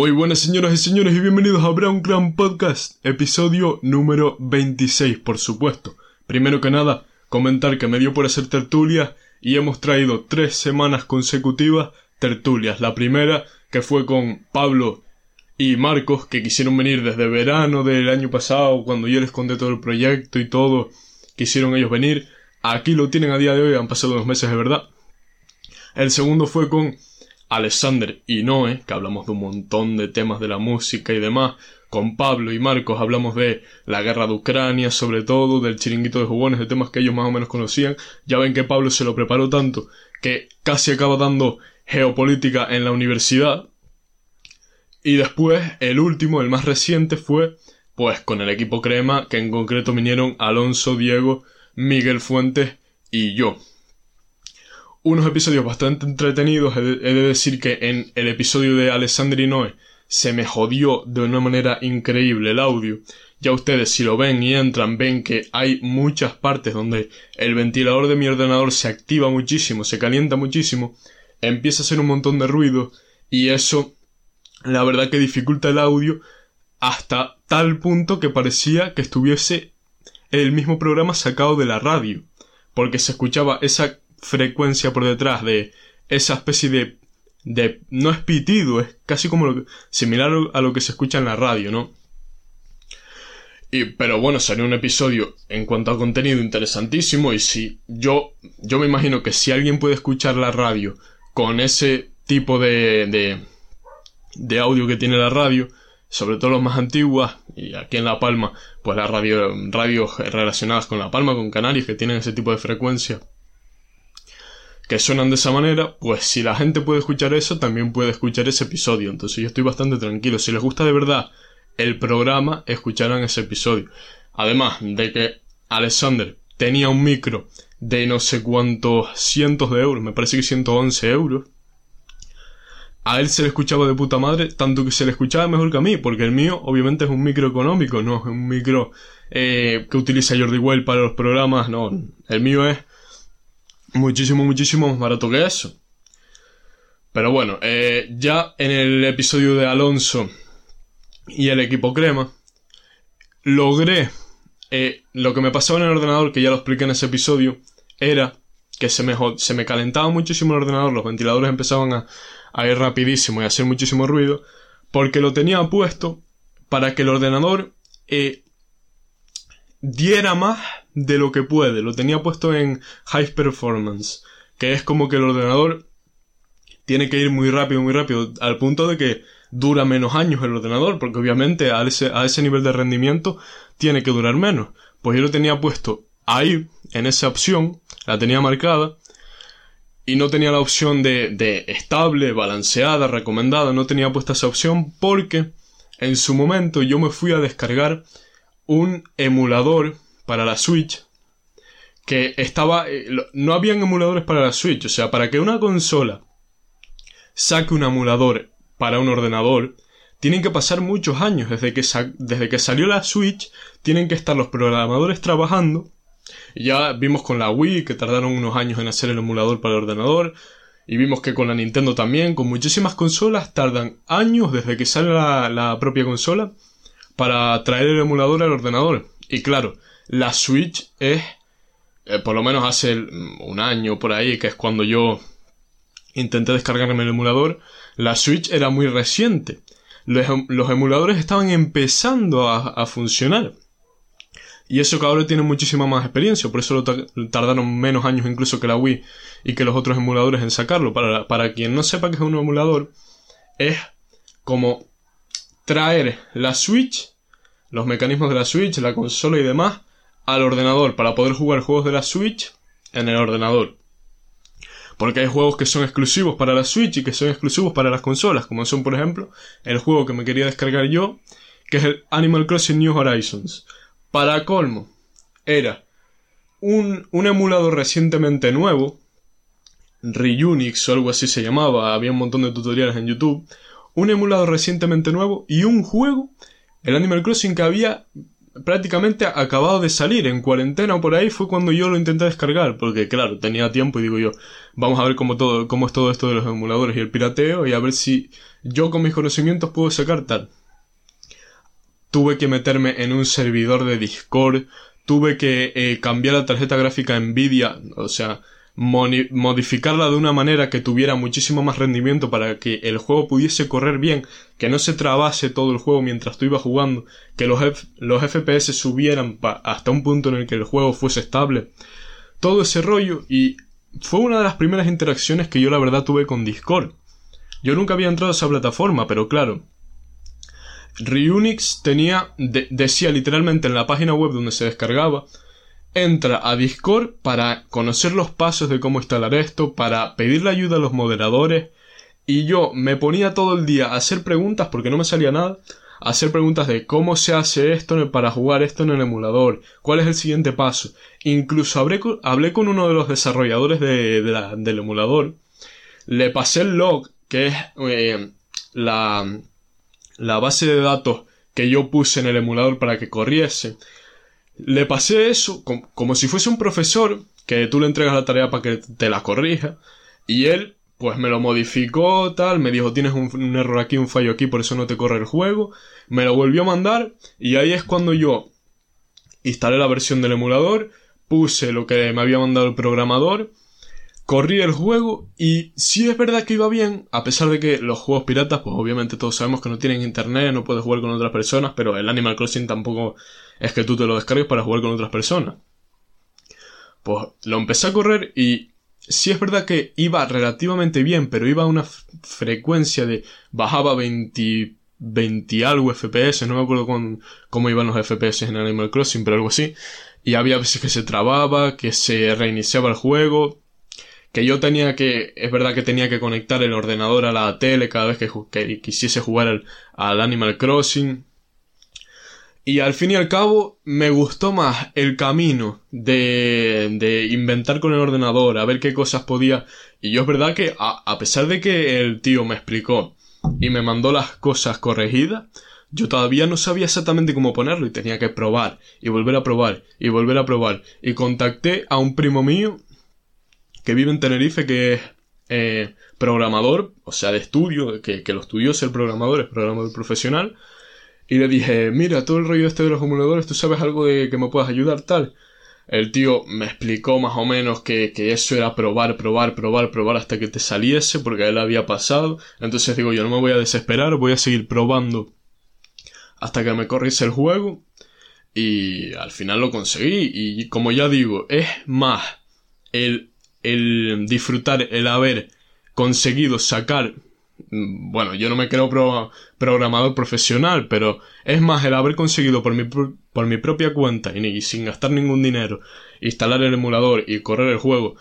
Muy buenas señoras y señores y bienvenidos a Brown Clan Podcast, episodio número 26, por supuesto. Primero que nada, comentar que me dio por hacer tertulia y hemos traído tres semanas consecutivas tertulias. La primera, que fue con Pablo y Marcos, que quisieron venir desde verano del año pasado, cuando yo les conté todo el proyecto y todo, quisieron ellos venir. Aquí lo tienen a día de hoy, han pasado unos meses de verdad. El segundo fue con Alexander y Noé, que hablamos de un montón de temas de la música y demás. Con Pablo y Marcos hablamos de la guerra de Ucrania, sobre todo, del chiringuito de jugones, de temas que ellos más o menos conocían. Ya ven que Pablo se lo preparó tanto que casi acaba dando geopolítica en la universidad, y después, el último, el más reciente, fue pues con el equipo crema, que en concreto vinieron Alonso, Diego, Miguel Fuentes y yo. Unos episodios bastante entretenidos, he de, decir que en el episodio de Alessandri Noé se me jodió de una manera increíble el audio. Ya ustedes si lo ven y entran ven que hay muchas partes donde el ventilador de mi ordenador se activa muchísimo, se calienta muchísimo, empieza a hacer un montón de ruido y eso la verdad que dificulta el audio hasta tal punto que parecía que estuviese el mismo programa sacado de la radio, porque se escuchaba esa frecuencia por detrás de esa especie de de no es pitido, es casi como lo similar a lo que se escucha en la radio, ¿no? Y, pero bueno, salió un episodio en cuanto a contenido interesantísimo y si yo yo me imagino que si alguien puede escuchar la radio con ese tipo de, de de audio que tiene la radio, sobre todo las más antiguas, y aquí en La Palma, pues las radio, radios relacionadas con La Palma, con Canarias, que tienen ese tipo de frecuencia, que suenan de esa manera, pues si la gente puede escuchar eso, también puede escuchar ese episodio. Entonces yo estoy bastante tranquilo. Si les gusta de verdad el programa, escucharán ese episodio. Además de que Alexander tenía un micro de no sé cuántos cientos de euros, me parece que 111 euros, a él se le escuchaba de puta madre, tanto que se le escuchaba mejor que a mí, porque el mío obviamente es un micro económico, no es un micro eh, que utiliza Jordi Well para los programas, no, el mío es muchísimo, muchísimo más barato que eso. Pero bueno, eh, ya en el episodio de Alonso y el equipo crema, logré eh, lo que me pasaba en el ordenador, que ya lo expliqué en ese episodio, era que se me, se me calentaba muchísimo el ordenador, los ventiladores empezaban a, a ir rapidísimo y hacer muchísimo ruido, porque lo tenía puesto para que el ordenador eh, diera más de lo que puede. Lo tenía puesto en high performance, que es como que el ordenador tiene que ir muy rápido, muy rápido, al punto de que dura menos años el ordenador, porque obviamente a ese, a ese nivel de rendimiento tiene que durar menos. Pues yo lo tenía puesto ahí, en esa opción, la tenía marcada, y no tenía la opción de, de estable, balanceada, recomendada, no tenía puesta esa opción porque en su momento yo me fui a descargar un emulador para la Switch que estaba eh, no habían emuladores para la Switch, o sea, para que una consola saque un emulador para un ordenador, tienen que pasar muchos años. Desde que, desde que salió la Switch, tienen que estar los programadores trabajando. Ya vimos con la Wii que tardaron unos años en hacer el emulador para el ordenador. Y vimos que con la Nintendo también, con muchísimas consolas, tardan años desde que sale la, propia consola para traer el emulador al ordenador. Y claro, la Switch es, eh, por lo menos hace un año por ahí, que es cuando yo intenté descargarme el emulador, la Switch era muy reciente. Los, emuladores estaban empezando a funcionar. Y eso que ahora tiene muchísima más experiencia, por eso lo tardaron menos años incluso que la Wii y que los otros emuladores en sacarlo. Para, para quien no sepa que es un emulador, es como traer la Switch, los mecanismos de la Switch, la consola y demás, al ordenador para poder jugar juegos de la Switch en el ordenador. Porque hay juegos que son exclusivos para la Switch y que son exclusivos para las consolas, como son por ejemplo el juego que me quería descargar yo, que es el Animal Crossing New Horizons. Para colmo, era un, un emulador recientemente nuevo, Reunix o algo así se llamaba, había un montón de tutoriales en YouTube, un emulador recientemente nuevo y un juego, el Animal Crossing que había prácticamente acabado de salir, en cuarentena o por ahí fue cuando yo lo intenté descargar, porque claro, tenía tiempo y digo yo, vamos a ver cómo todo, cómo es todo esto de los emuladores y el pirateo y a ver si yo con mis conocimientos puedo sacar tal. Tuve que meterme en un servidor de Discord, tuve que eh, cambiar la tarjeta gráfica Nvidia, o sea, modificarla de una manera que tuviera muchísimo más rendimiento para que el juego pudiese correr bien, que no se trabase todo el juego mientras tú ibas jugando, que los, los FPS subieran hasta un punto en el que el juego fuese estable. Todo ese rollo y fue una de las primeras interacciones que yo la verdad tuve con Discord. Yo nunca había entrado a esa plataforma, pero claro, Reunix tenía, decía literalmente en la página web donde se descargaba, entra a Discord para conocer los pasos de cómo instalar esto, para pedirle ayuda a los moderadores, y yo me ponía todo el día a hacer preguntas porque no me salía nada, a hacer preguntas de cómo se hace esto para jugar esto en el emulador, cuál es el siguiente paso. Incluso hablé con, hablé con uno de los desarrolladores de, del emulador, le pasé el log, que es eh, la, la base de datos que yo puse en el emulador para que corriese, le pasé eso como, si fuese un profesor que tú le entregas la tarea para que te la corrija. Y él pues me lo modificó tal, me dijo tienes un, error aquí, un fallo aquí, por eso no te corre el juego, me lo volvió a mandar y ahí es cuando yo instalé la versión del emulador, puse lo que me había mandado el programador, corrí el juego y si es verdad que iba bien, a pesar de que los juegos piratas, pues obviamente todos sabemos que no tienen internet, no puedes jugar con otras personas, pero el Animal Crossing tampoco es que tú te lo descargues para jugar con otras personas. Pues lo empecé a correr y sí es verdad que iba relativamente bien, pero iba a una frecuencia de bajaba 20, 20 algo FPS, no me acuerdo con, cómo iban los FPS en Animal Crossing, pero algo así. Y había veces que se trababa, que se reiniciaba el juego, que yo tenía que, es verdad que tenía que conectar el ordenador a la tele cada vez que, quisiese jugar al Animal Crossing. Y al fin y al cabo me gustó más el camino de, de inventar con el ordenador, a ver qué cosas podía. Y yo es verdad que a, pesar de que el tío me explicó y me mandó las cosas corregidas, yo todavía no sabía exactamente cómo ponerlo y tenía que probar y volver a probar y volver a probar. Y contacté a un primo mío que vive en Tenerife que es eh, programador, o sea, de estudio, que, que lo estudió ser programador, es programador profesional y le dije, mira, todo el rollo este de los emuladores, ¿tú sabes algo de que me puedas ayudar tal? El tío me explicó más o menos que, que, eso era probar, probar, probar, probar hasta que te saliese, porque él había pasado. Entonces digo, yo no me voy a desesperar, voy a seguir probando hasta que me corriese el juego. Y al final lo conseguí. Y como ya digo, es más el, el disfrutar, el haber conseguido sacar bueno, yo no me creo programador profesional, pero es más el haber conseguido por mi, por mi propia cuenta y, sin gastar ningún dinero instalar el emulador y correr el juego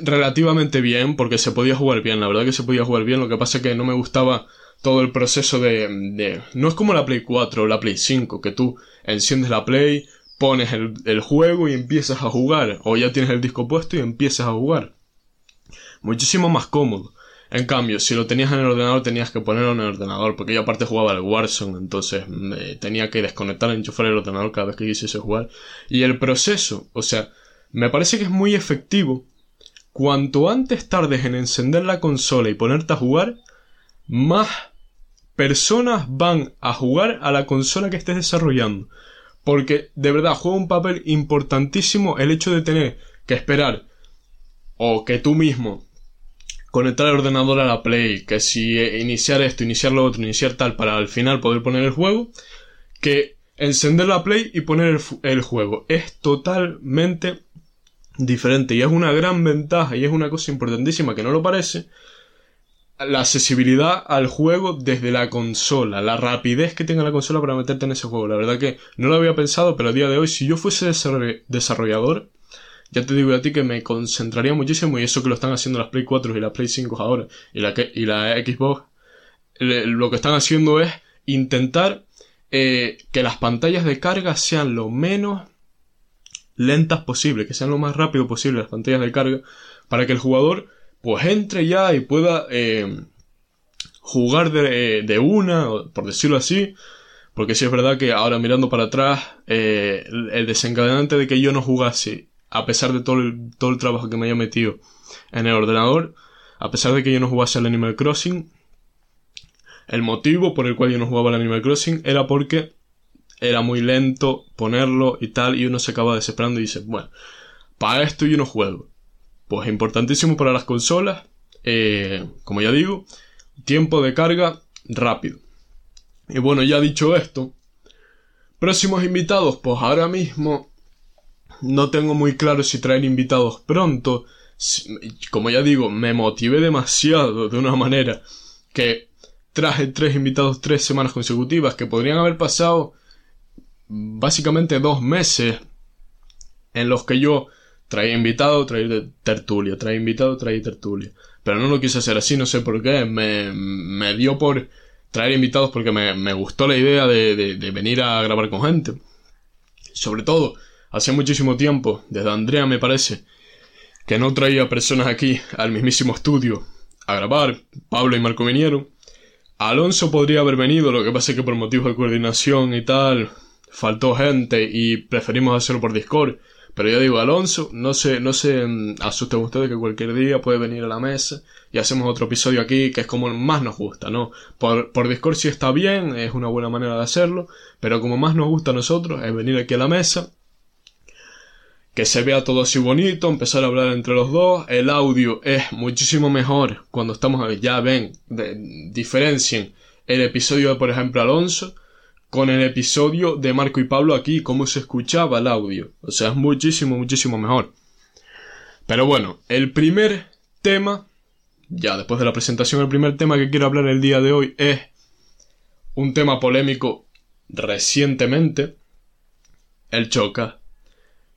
relativamente bien, porque se podía jugar bien, la verdad que se podía jugar bien, lo que pasa es que no me gustaba todo el proceso de. No es como la Play 4 o la Play 5, que tú enciendes la Play, pones el juego y empiezas a jugar, o ya tienes el disco puesto y empiezas a jugar. Muchísimo más cómodo. En cambio, si lo tenías en el ordenador, tenías que ponerlo en el ordenador, porque yo aparte jugaba al Warzone, entonces tenía que desconectar, enchufar el ordenador cada vez que quisiese jugar. Y el proceso, o sea, me parece que es muy efectivo. Cuanto antes tardes en encender la consola y ponerte a jugar, más personas van a jugar a la consola que estés desarrollando. Porque de verdad juega un papel importantísimo el hecho de tener que esperar o que tú mismo conectar el ordenador a la Play, que si iniciar esto, iniciar lo otro, iniciar tal, para al final poder poner el juego, que encender la Play y poner el, juego. Es totalmente diferente y es una gran ventaja y es una cosa importantísima que no lo parece. La accesibilidad al juego desde la consola, la rapidez que tenga la consola para meterte en ese juego. La verdad que no lo había pensado, pero a día de hoy, si yo fuese desarrollador, ya te digo a ti que me concentraría muchísimo y eso que lo están haciendo las Play 4 y las Play 5 ahora y la, y la Xbox, lo que están haciendo es intentar eh, que las pantallas de carga sean lo menos lentas posible, que sean lo más rápido posible las pantallas de carga, para que el jugador pues entre ya y pueda eh, jugar de, de una, por decirlo así, Porque sí es verdad que ahora mirando para atrás, eh, el, desencadenante de que yo no jugase, a pesar de todo el, todo el trabajo que me haya metido en el ordenador, a pesar de que yo no jugase al Animal Crossing, el motivo por el cual yo no jugaba al Animal Crossing era porque era muy lento ponerlo y tal, y uno se acaba desesperando y dice, bueno, para esto yo no juego. Pues importantísimo para las consolas, eh, como ya digo, tiempo de carga rápido. Y bueno, ya dicho esto, próximos invitados, pues ahora mismo no tengo muy claro si traer invitados pronto. Como ya digo, me motivé demasiado de una manera que traje tres invitados tres semanas consecutivas que podrían haber pasado básicamente dos meses en los que yo traía invitado, traía tertulia, traía invitado, traía tertulia. Pero no lo quise hacer así, no sé por qué. Me, me dio por traer invitados porque me, gustó la idea de, venir a grabar con gente. Sobre todo, hace muchísimo tiempo, desde Andrea me parece, que no traía personas aquí al mismísimo estudio a grabar. Pablo y Marco vinieron. Alonso podría haber venido, lo que pasa es que por motivos de coordinación y tal, faltó gente y preferimos hacerlo por Discord. Pero ya digo, Alonso, no se, no se mm, asusten ustedes que cualquier día puede venir a la mesa y hacemos otro episodio aquí que es como más nos gusta, ¿no? Por, por Discord sí está bien, es una buena manera de hacerlo, pero como más nos gusta a nosotros es venir aquí a la mesa, que se vea todo así bonito, empezar a hablar entre los dos, el audio es muchísimo mejor cuando estamos, ya ven, diferencien el episodio de, por ejemplo, Alonso, con el episodio de Marco y Pablo aquí, cómo se escuchaba el audio. O sea, es muchísimo, muchísimo mejor. Pero bueno, el primer tema, ya después de la presentación, el primer tema que quiero hablar el día de hoy es un tema polémico recientemente, el choca.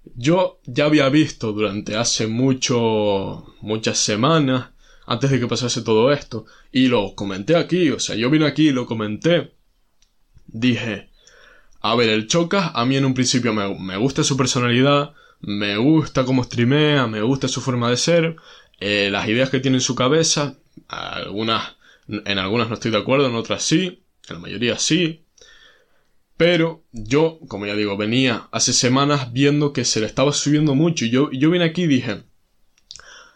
Yo ya había visto durante hace mucho, muchas semanas, antes de que pasase todo esto, y lo comenté aquí, o sea, yo vine aquí y lo comenté, dije, a ver, el Chocas a mí en un principio me, gusta su personalidad, me gusta cómo streamea, me gusta su forma de ser, eh, las ideas que tiene en su cabeza, algunas, en algunas no estoy de acuerdo, en otras sí, en la mayoría sí. Pero yo, como ya digo, venía hace semanas viendo que se le estaba subiendo mucho y yo, yo vine aquí y dije,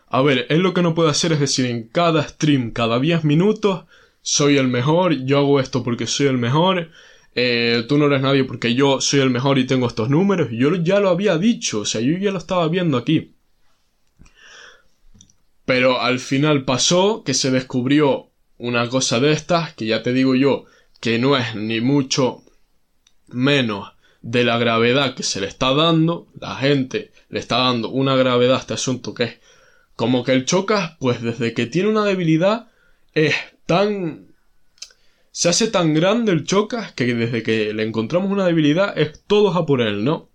a ver, él lo que no puede hacer es decir en cada stream, cada 10 minutos, soy el mejor, yo hago esto porque soy el mejor, eh, tú no eres nadie porque yo soy el mejor y tengo estos números. Yo ya lo había dicho, o sea, yo ya lo estaba viendo aquí. Pero al final pasó que se descubrió una cosa de estas, que ya te digo yo, que no es ni mucho menos de la gravedad que se le está dando, la gente le está dando una gravedad a este asunto que es como que el chocas, pues desde que tiene una debilidad, es tan... Se hace tan grande el Chocas que desde que le encontramos una debilidad es todos a por él, ¿no?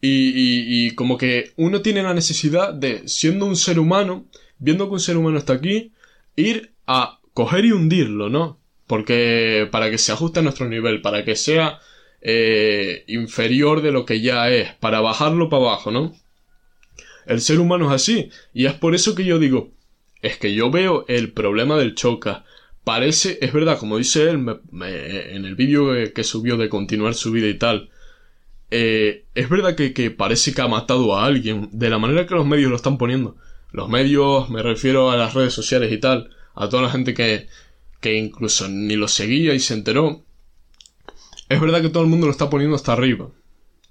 Y, y, como que uno tiene la necesidad de, siendo un ser humano, viendo que un ser humano está aquí, ir a coger y hundirlo, ¿no? Porque para que se ajuste a nuestro nivel, para que sea eh, inferior de lo que ya es, para bajarlo para abajo, ¿no? El ser humano es así, y es por eso que yo digo, es que yo veo el problema del choca. Parece, es verdad, como dice él en el vídeo que, subió de continuar su vida y tal, eh, es verdad que, que, parece que ha matado a alguien de la manera que los medios lo están poniendo. Los medios, me refiero a las redes sociales y tal, a toda la gente que, que incluso ni lo seguía y se enteró. Es verdad que todo el mundo lo está poniendo hasta arriba.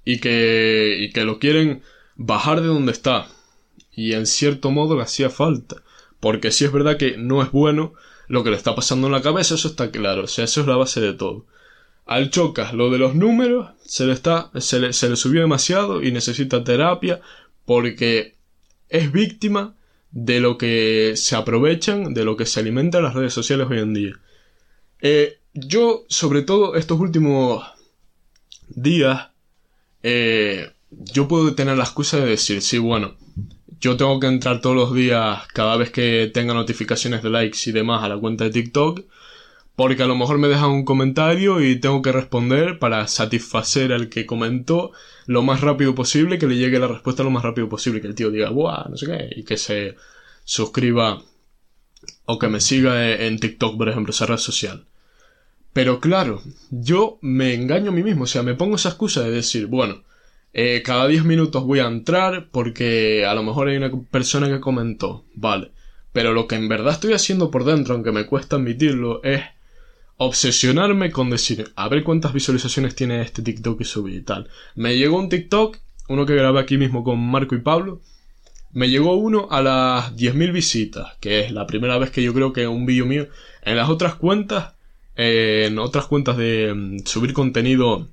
Y que, y que lo quieren bajar de donde está. Y en cierto modo le hacía falta. Porque si es verdad que no es bueno lo que le está pasando en la cabeza, eso está claro. O sea, eso es la base de todo. Al Chocas, lo de los números, se le está, se le, se le subió demasiado y necesita terapia porque es víctima de lo que se aprovechan, de lo que se alimentan las redes sociales hoy en día. Eh, yo, sobre todo estos últimos días, eh, yo puedo tener la excusa de decir, sí, bueno, yo tengo que entrar todos los días, cada vez que tenga notificaciones de likes y demás a la cuenta de TikTok, porque a lo mejor me dejan un comentario y tengo que responder para satisfacer al que comentó lo más rápido posible, que le llegue la respuesta lo más rápido posible, que el tío diga, ¡buah! no sé qué, y que se suscriba o que me siga en TikTok, por ejemplo, esa red social. Pero claro, yo me engaño a mí mismo, o sea, me pongo esa excusa de decir, bueno, eh, cada 10 minutos voy a entrar porque a lo mejor hay una persona que comentó, vale. Pero lo que en verdad estoy haciendo por dentro, aunque me cuesta admitirlo, es obsesionarme con decir, a ver cuántas visualizaciones tiene este TikTok que subí y tal. Me llegó un TikTok, uno que grabé aquí mismo con Marco y Pablo, me llegó uno a las 10.000 visitas, que es la primera vez que yo creo que un vídeo mío. En las otras cuentas, en otras cuentas de mm, subir contenido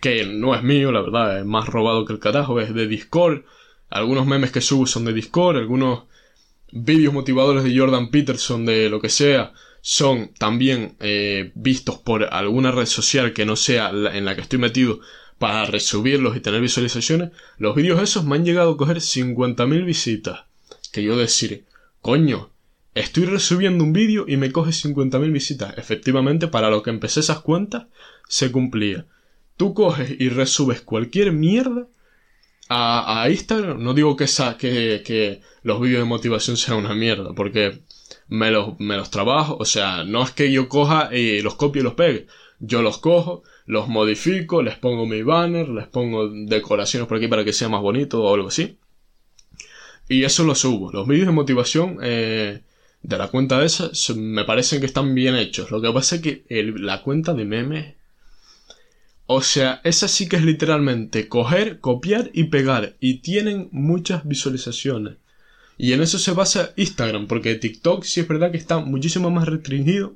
que no es mío, la verdad, es más robado que el carajo, es de Discord. Algunos memes que subo son de Discord, algunos vídeos motivadores de Jordan Peterson, de lo que sea, son también eh, vistos por alguna red social que no sea en la que estoy metido para resubirlos y tener visualizaciones, los vídeos esos me han llegado a coger 50.000 visitas. Que yo decir, coño, estoy resubiendo un vídeo y me coge 50.000 visitas. Efectivamente, para lo que empecé esas cuentas, se cumplía. Tú coges y resubes cualquier mierda a, Instagram. No digo que, que, que los vídeos de motivación sean una mierda, porque me los, me los trabajo. O sea, no es que yo coja y los copie y los pegue. Yo los cojo, los modifico, les pongo mi banner, les pongo decoraciones por aquí para que sea más bonito o algo así. Y eso lo subo. Los vídeos de motivación eh, de la cuenta esa me parecen que están bien hechos. Lo que pasa es que la cuenta de memes o sea, esa sí que es literalmente coger, copiar y pegar. Y tienen muchas visualizaciones. Y en eso se basa Instagram, porque TikTok sí es verdad que está muchísimo más restringido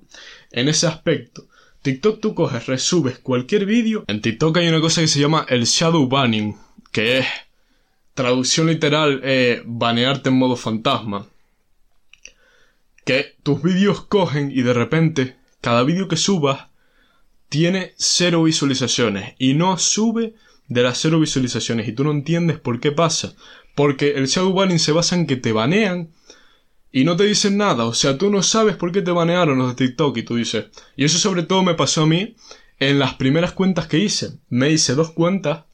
en ese aspecto. TikTok tú coges, resubes cualquier vídeo. En TikTok hay una cosa que se llama el shadow banning, que es traducción literal, eh, banearte en modo fantasma. Que tus vídeos cogen y de repente cada vídeo que subas tiene cero visualizaciones y no sube de las cero visualizaciones y tú no entiendes por qué pasa. Porque el shadow banning se basa en que te banean y no te dicen nada. O sea, tú no sabes por qué te banearon los de TikTok y tú dices. Y eso sobre todo me pasó a mí en las primeras cuentas que hice. Me hice dos cuentas.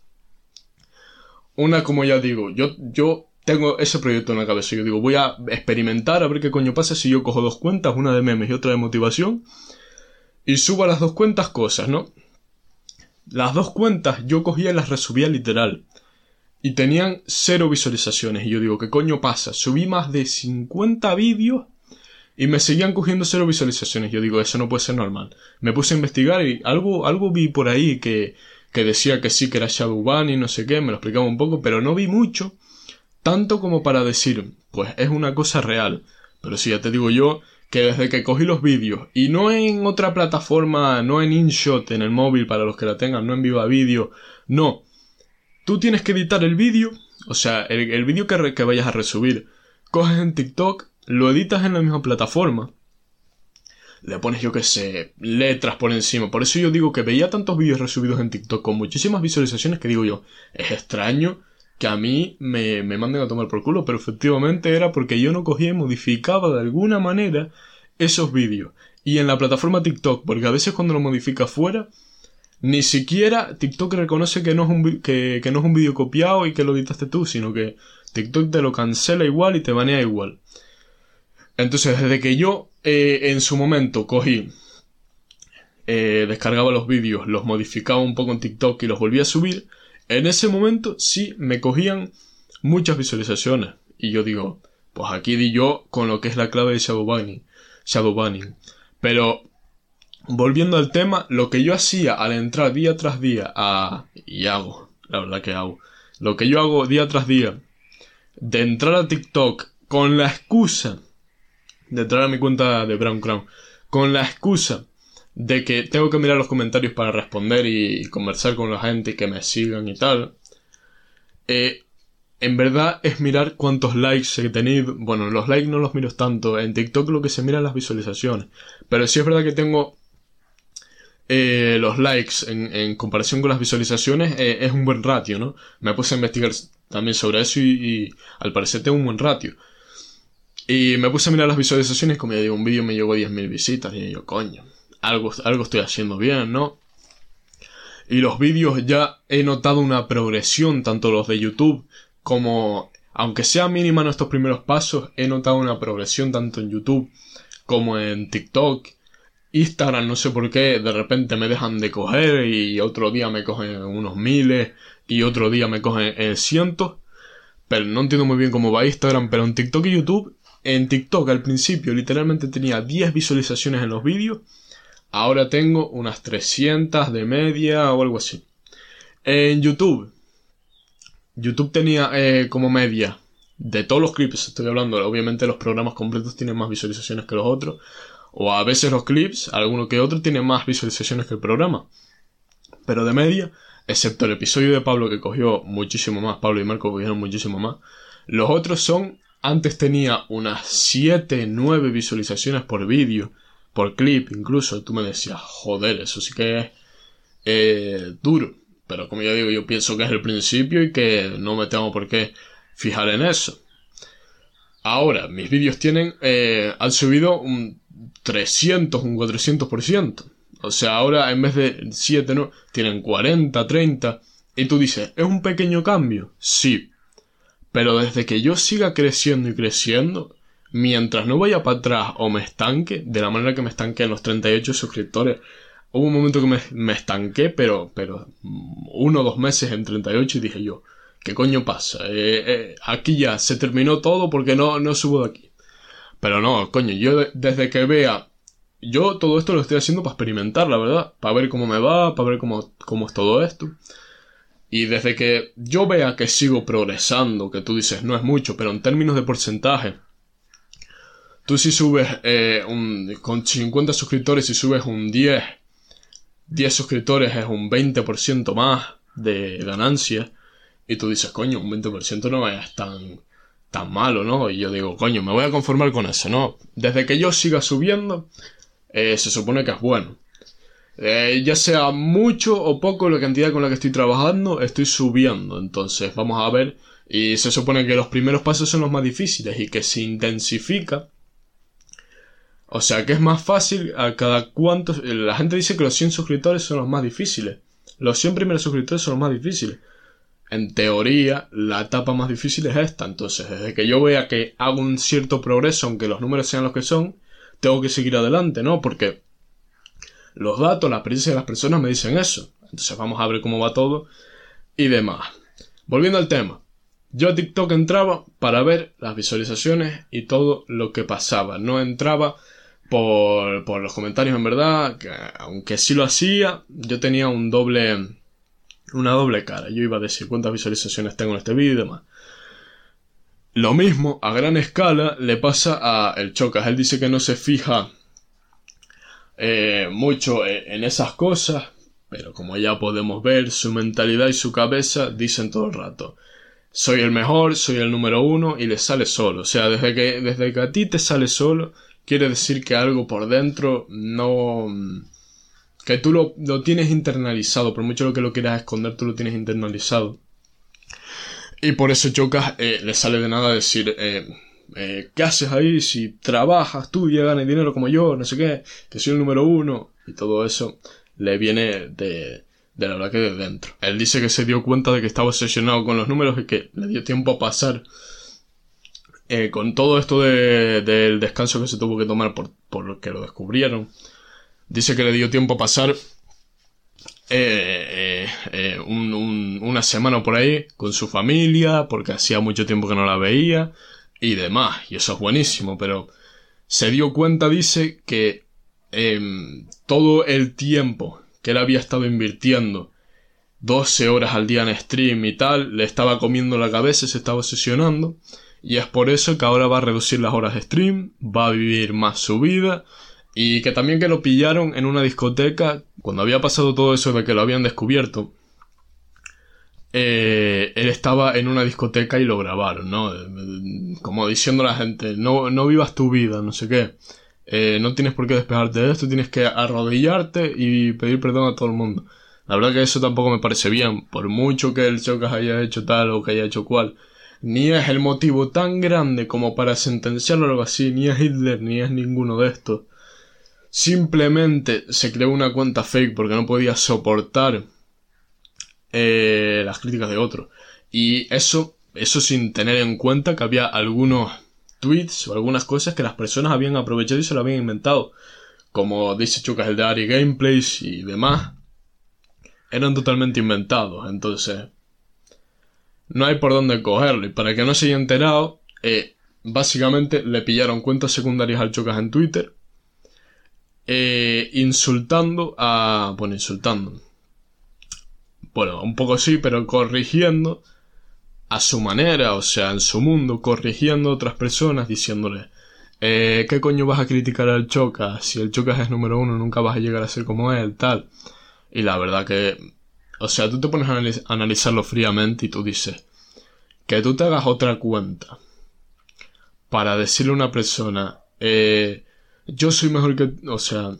Una, como ya digo, yo, yo tengo ese proyecto en la cabeza. Yo digo, voy a experimentar a ver qué coño pasa si yo cojo dos cuentas, una de memes y otra de motivación y subo a las dos cuentas cosas, ¿no? Las dos cuentas yo cogía y las resubía literal. Y tenían cero visualizaciones. Y yo digo, ¿qué coño pasa? Subí más de 50 vídeos y me seguían cogiendo cero visualizaciones. Yo digo, eso no puede ser normal. Me puse a investigar y algo, algo vi por ahí que, que decía que sí, que era Shadow y no sé qué, me lo explicaba un poco, pero no vi mucho. Tanto como para decir, pues es una cosa real. Pero si ya te digo yo, que desde que cogí los vídeos y no en otra plataforma, no en InShot, en el móvil para los que la tengan, no en Viva Vídeo, no. Tú tienes que editar el vídeo, o sea, el, vídeo que, vayas a resubir, coges en TikTok, lo editas en la misma plataforma, le pones yo que sé, letras por encima. Por eso yo digo que veía tantos vídeos resubidos en TikTok con muchísimas visualizaciones que digo yo, es extraño que a mí me, me manden a tomar por culo, pero efectivamente era porque yo no cogía y modificaba de alguna manera esos vídeos. Y en la plataforma TikTok, porque a veces cuando lo modifica fuera, ni siquiera TikTok reconoce que no es un, que, no un vídeo copiado y que lo editaste tú, sino que TikTok te lo cancela igual y te banea igual. Entonces, desde que yo eh, en su momento cogí, eh, descargaba los vídeos, los modificaba un poco en TikTok y los volvía a subir, en ese momento sí me cogían muchas visualizaciones. Y yo digo, pues aquí di yo con lo que es la clave de Shadow Banning. Shadow Banning. Pero, volviendo al tema, lo que yo hacía al entrar día tras día a... y hago, la verdad que hago. Lo que yo hago día tras día de entrar a TikTok con la excusa de entrar a mi cuenta de Brown Crown con la excusa de que tengo que mirar los comentarios para responder y conversar con la gente y que me sigan y tal. Eh, en verdad es mirar cuántos likes he tenido. Bueno, los likes no los miro tanto. En TikTok lo que se mira es las visualizaciones. Pero sí es verdad que tengo eh, los likes en, comparación con las visualizaciones. Eh, es un buen ratio, ¿no? Me puse a investigar también sobre eso y, al parecer tengo un buen ratio. Y me puse a mirar las visualizaciones como ya digo, un vídeo me llegó a 10.000 visitas y yo, coño, algo, algo estoy haciendo bien, ¿no? Y los vídeos ya he notado una progresión, tanto los de YouTube como, aunque sea mínima en estos primeros pasos, he notado una progresión tanto en YouTube como en TikTok. Instagram, no sé por qué, de repente me dejan de coger y otro día me cogen unos miles y otro día me cogen eh, cientos. Pero no entiendo muy bien cómo va Instagram, pero en TikTok y YouTube, en TikTok al principio literalmente tenía 10 visualizaciones en los vídeos, ahora tengo unas 300 de media o algo así. En YouTube, YouTube tenía eh, como media de todos los clips, estoy hablando, obviamente los programas completos tienen más visualizaciones que los otros, o a veces los clips, alguno que otro, tiene más visualizaciones que el programa. Pero de media, excepto el episodio de Pablo que cogió muchísimo más, Pablo y Marco cogieron muchísimo más, los otros son, antes tenía unas 7, 9 visualizaciones por vídeo, por clip incluso, tú me decías, joder, eso sí que es eh, duro. Pero como ya digo, yo pienso que es el principio y que no me tengo por qué fijar en eso. Ahora, mis vídeos tienen, eh, han subido un 300, un 400%. O sea, ahora en vez de 7, no, tienen 40, 30. Y tú dices, ¿es un pequeño cambio? Sí. Pero desde que yo siga creciendo y creciendo, mientras no vaya para atrás o me estanque, de la manera que me estanqué en los 38 suscriptores, hubo un momento que me, me estanqué, pero, pero uno o dos meses en 38 y dije yo, ¿qué coño pasa? Eh, eh, aquí ya se terminó todo porque no, no subo de aquí. Pero no, coño, yo desde que vea yo todo esto lo estoy haciendo para experimentar, la verdad. Para ver cómo me va, para ver cómo, cómo es todo esto. Y desde que yo vea que sigo progresando, que tú dices no es mucho, pero en términos de porcentaje, tú si subes eh, un, con 50 suscriptores, si subes un 10, 10 suscriptores es un 20% más de ganancia. Y tú dices, coño, un 20% no es tan, tan malo, ¿no? Y yo digo, coño, me voy a conformar con eso, ¿no? Desde que yo siga subiendo, eh, se supone que es bueno. Eh, ya sea mucho o poco la cantidad con la que estoy trabajando, estoy subiendo. Entonces, vamos a ver. Y se supone que los primeros pasos son los más difíciles y que se intensifica. O sea que es más fácil a cada cuanto... La gente dice que los 100 suscriptores son los más difíciles. Los 100 primeros suscriptores son los más difíciles. En teoría, la etapa más difícil es esta. Entonces, desde que yo vea que hago un cierto progreso, aunque los números sean los que son, tengo que seguir adelante, ¿no? Porque los datos, la experiencia de las personas me dicen eso. Entonces vamos a ver cómo va todo y demás. Volviendo al tema. Yo a TikTok entraba para ver las visualizaciones y todo lo que pasaba. No entraba por, por los comentarios en verdad, que aunque sí lo hacía, yo tenía un doble, una doble cara. Yo iba a decir cuántas visualizaciones tengo en este vídeo y demás. Lo mismo, a gran escala, le pasa a el Chocas. Él dice que no se fija eh, mucho e, en esas cosas, pero como ya podemos ver, su mentalidad y su cabeza dicen todo el rato. Soy el mejor, soy el número uno y le sale solo. O sea, desde que, desde que a ti te sale solo, quiere decir que algo por dentro no... que tú lo, lo tienes internalizado, por mucho que lo quieras esconder, tú lo tienes internalizado. Y por eso Chocas eh, le sale de nada decir, eh, eh, ¿qué haces ahí si trabajas, estudias, ganas dinero como yo, no sé qué, que soy el número uno? Y todo eso le viene de, de la verdad que de dentro. Él dice que se dio cuenta de que estaba obsesionado con los números y que le dio tiempo a pasar eh, con todo esto de, del descanso que se tuvo que tomar por, por lo que lo descubrieron. Dice que le dio tiempo a pasar eh, eh, una semana por ahí con su familia, porque hacía mucho tiempo que no la veía y demás, y eso es buenísimo, pero se dio cuenta, dice, que em, todo el tiempo que él había estado invirtiendo 12 horas al día en stream y tal, le estaba comiendo la cabeza, se estaba obsesionando, y es por eso que ahora va a reducir las horas de stream, va a vivir más su vida, y que también que lo pillaron en una discoteca, cuando había pasado todo eso de que lo habían descubierto, eh, él estaba en una discoteca y lo grabaron, ¿no? Como diciendo a la gente, no, no vivas tu vida, no sé qué. Eh, no tienes por qué despejarte de esto, tienes que arrodillarte y pedir perdón a todo el mundo. La verdad que eso tampoco me parece bien, por mucho que el Chocas haya hecho tal o que haya hecho cual. Ni es el motivo tan grande como para sentenciarlo o algo así, ni es Hitler, ni es ninguno de estos. Simplemente se creó una cuenta fake porque no podía soportar eh, las críticas de otro. Y eso, eso sin tener en cuenta que había algunos tweets o algunas cosas que las personas habían aprovechado y se lo habían inventado. como dice Chucas el de Ari Gameplays y demás, eran totalmente inventados. Entonces, no hay por dónde cogerlo. Y para que no se haya enterado, eh, básicamente le pillaron cuentas secundarias al Chocas en Twitter, eh, insultando a... bueno, insultando. Bueno, un poco sí, pero corrigiendo a su manera, o sea, en su mundo, corrigiendo a otras personas, diciéndole, eh, ¿qué coño vas a criticar al Chocas? Si el Chocas es número uno, nunca vas a llegar a ser como él, tal. Y la verdad que, o sea, tú te pones a analizarlo fríamente y tú dices, que tú te hagas otra cuenta para decirle a una persona, eh, yo soy mejor que, o sea,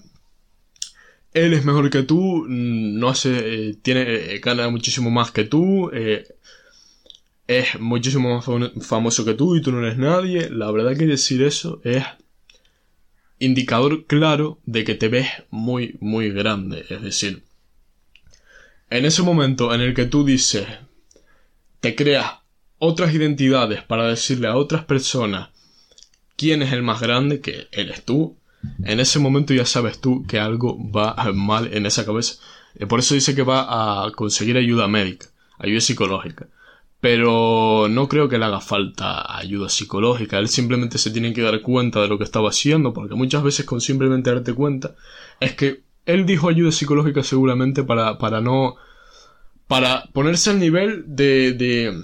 él es mejor que tú, mm, no hace, eh, tiene, eh, gana muchísimo más que tú, es muchísimo más famoso que tú y tú no eres nadie. La verdad que decir eso es indicador claro de que te ves muy, muy grande. Es decir, en ese momento en el que tú dices, te creas otras identidades para decirle a otras personas quién es el más grande, que eres tú, en ese momento ya sabes tú que algo va mal en esa cabeza. Eh, por eso dice que va a conseguir ayuda médica, ayuda psicológica. Pero no creo que le haga falta ayuda psicológica. Él simplemente se tiene que dar cuenta de lo que estaba haciendo, porque muchas veces con simplemente darte cuenta es que él dijo ayuda psicológica seguramente para, para no... para ponerse al nivel de, de,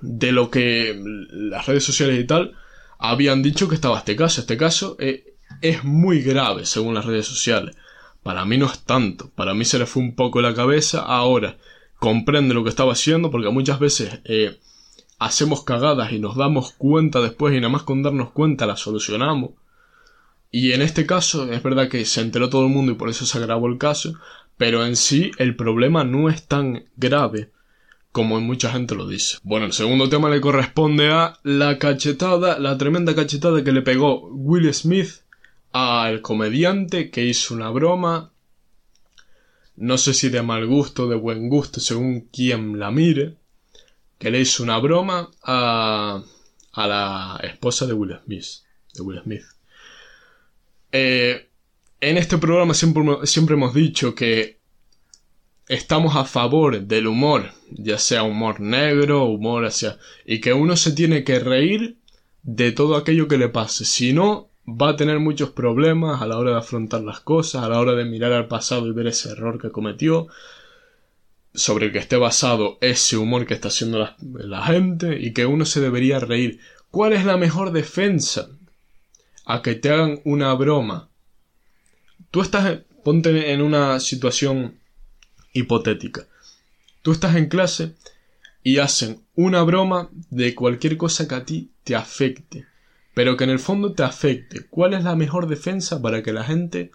de lo que las redes sociales y tal habían dicho que estaba este caso. Este caso eh, es muy grave según las redes sociales. Para mí no es tanto. Para mí se le fue un poco la cabeza. Ahora comprende lo que estaba haciendo porque muchas veces eh, hacemos cagadas y nos damos cuenta después y nada más con darnos cuenta la solucionamos. Y en este caso es verdad que se enteró todo el mundo y por eso se agravó el caso. Pero en sí el problema no es tan grave como mucha gente lo dice. Bueno, el segundo tema le corresponde a la cachetada, la tremenda cachetada que le pegó Will Smith al comediante que hizo una broma, no sé si de mal gusto, de buen gusto, según quien la mire, que le hizo una broma a, a la esposa de Will Smith. De Will Smith. Eh, en este programa siempre, siempre hemos dicho que estamos a favor del humor, ya sea humor negro, humor hacia... y que uno se tiene que reír de todo aquello que le pase, si no va a tener muchos problemas a la hora de afrontar las cosas, a la hora de mirar al pasado y ver ese error que cometió, sobre el que esté basado ese humor que está haciendo la, la gente y que uno se debería reír. ¿Cuál es la mejor defensa? A que te hagan una broma. Tú estás, ponte en una situación hipotética. Tú estás en clase y hacen una broma de cualquier cosa que a ti te afecte, pero que en el fondo te afecte. ¿Cuál es la mejor defensa para que la gente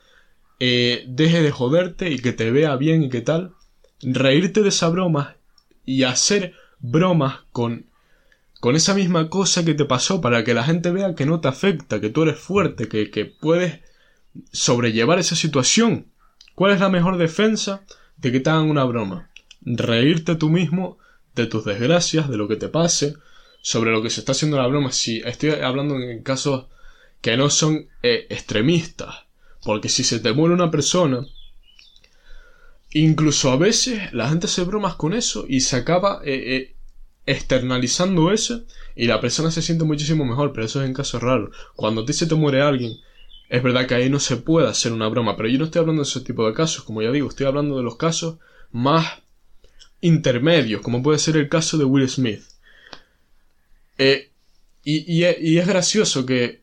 eh, deje de joderte y que te vea bien y qué tal? Reírte de esa broma y hacer bromas con con esa misma cosa que te pasó para que la gente vea que no te afecta, que tú eres fuerte, que, que puedes sobrellevar esa situación. ¿Cuál es la mejor defensa? Te hagan una broma. Reírte tú mismo de tus desgracias, de lo que te pase, sobre lo que se está haciendo la broma. Si estoy hablando en casos que no son eh, extremistas, porque si se te muere una persona, incluso a veces la gente hace bromas con eso y se acaba eh, eh, externalizando eso y la persona se siente muchísimo mejor, pero eso es en casos raros. Cuando a ti se te muere alguien es verdad que ahí no se puede hacer una broma, pero yo no estoy hablando de ese tipo de casos, como ya digo, estoy hablando de los casos más intermedios, como puede ser el caso de Will Smith. Eh, y, es gracioso que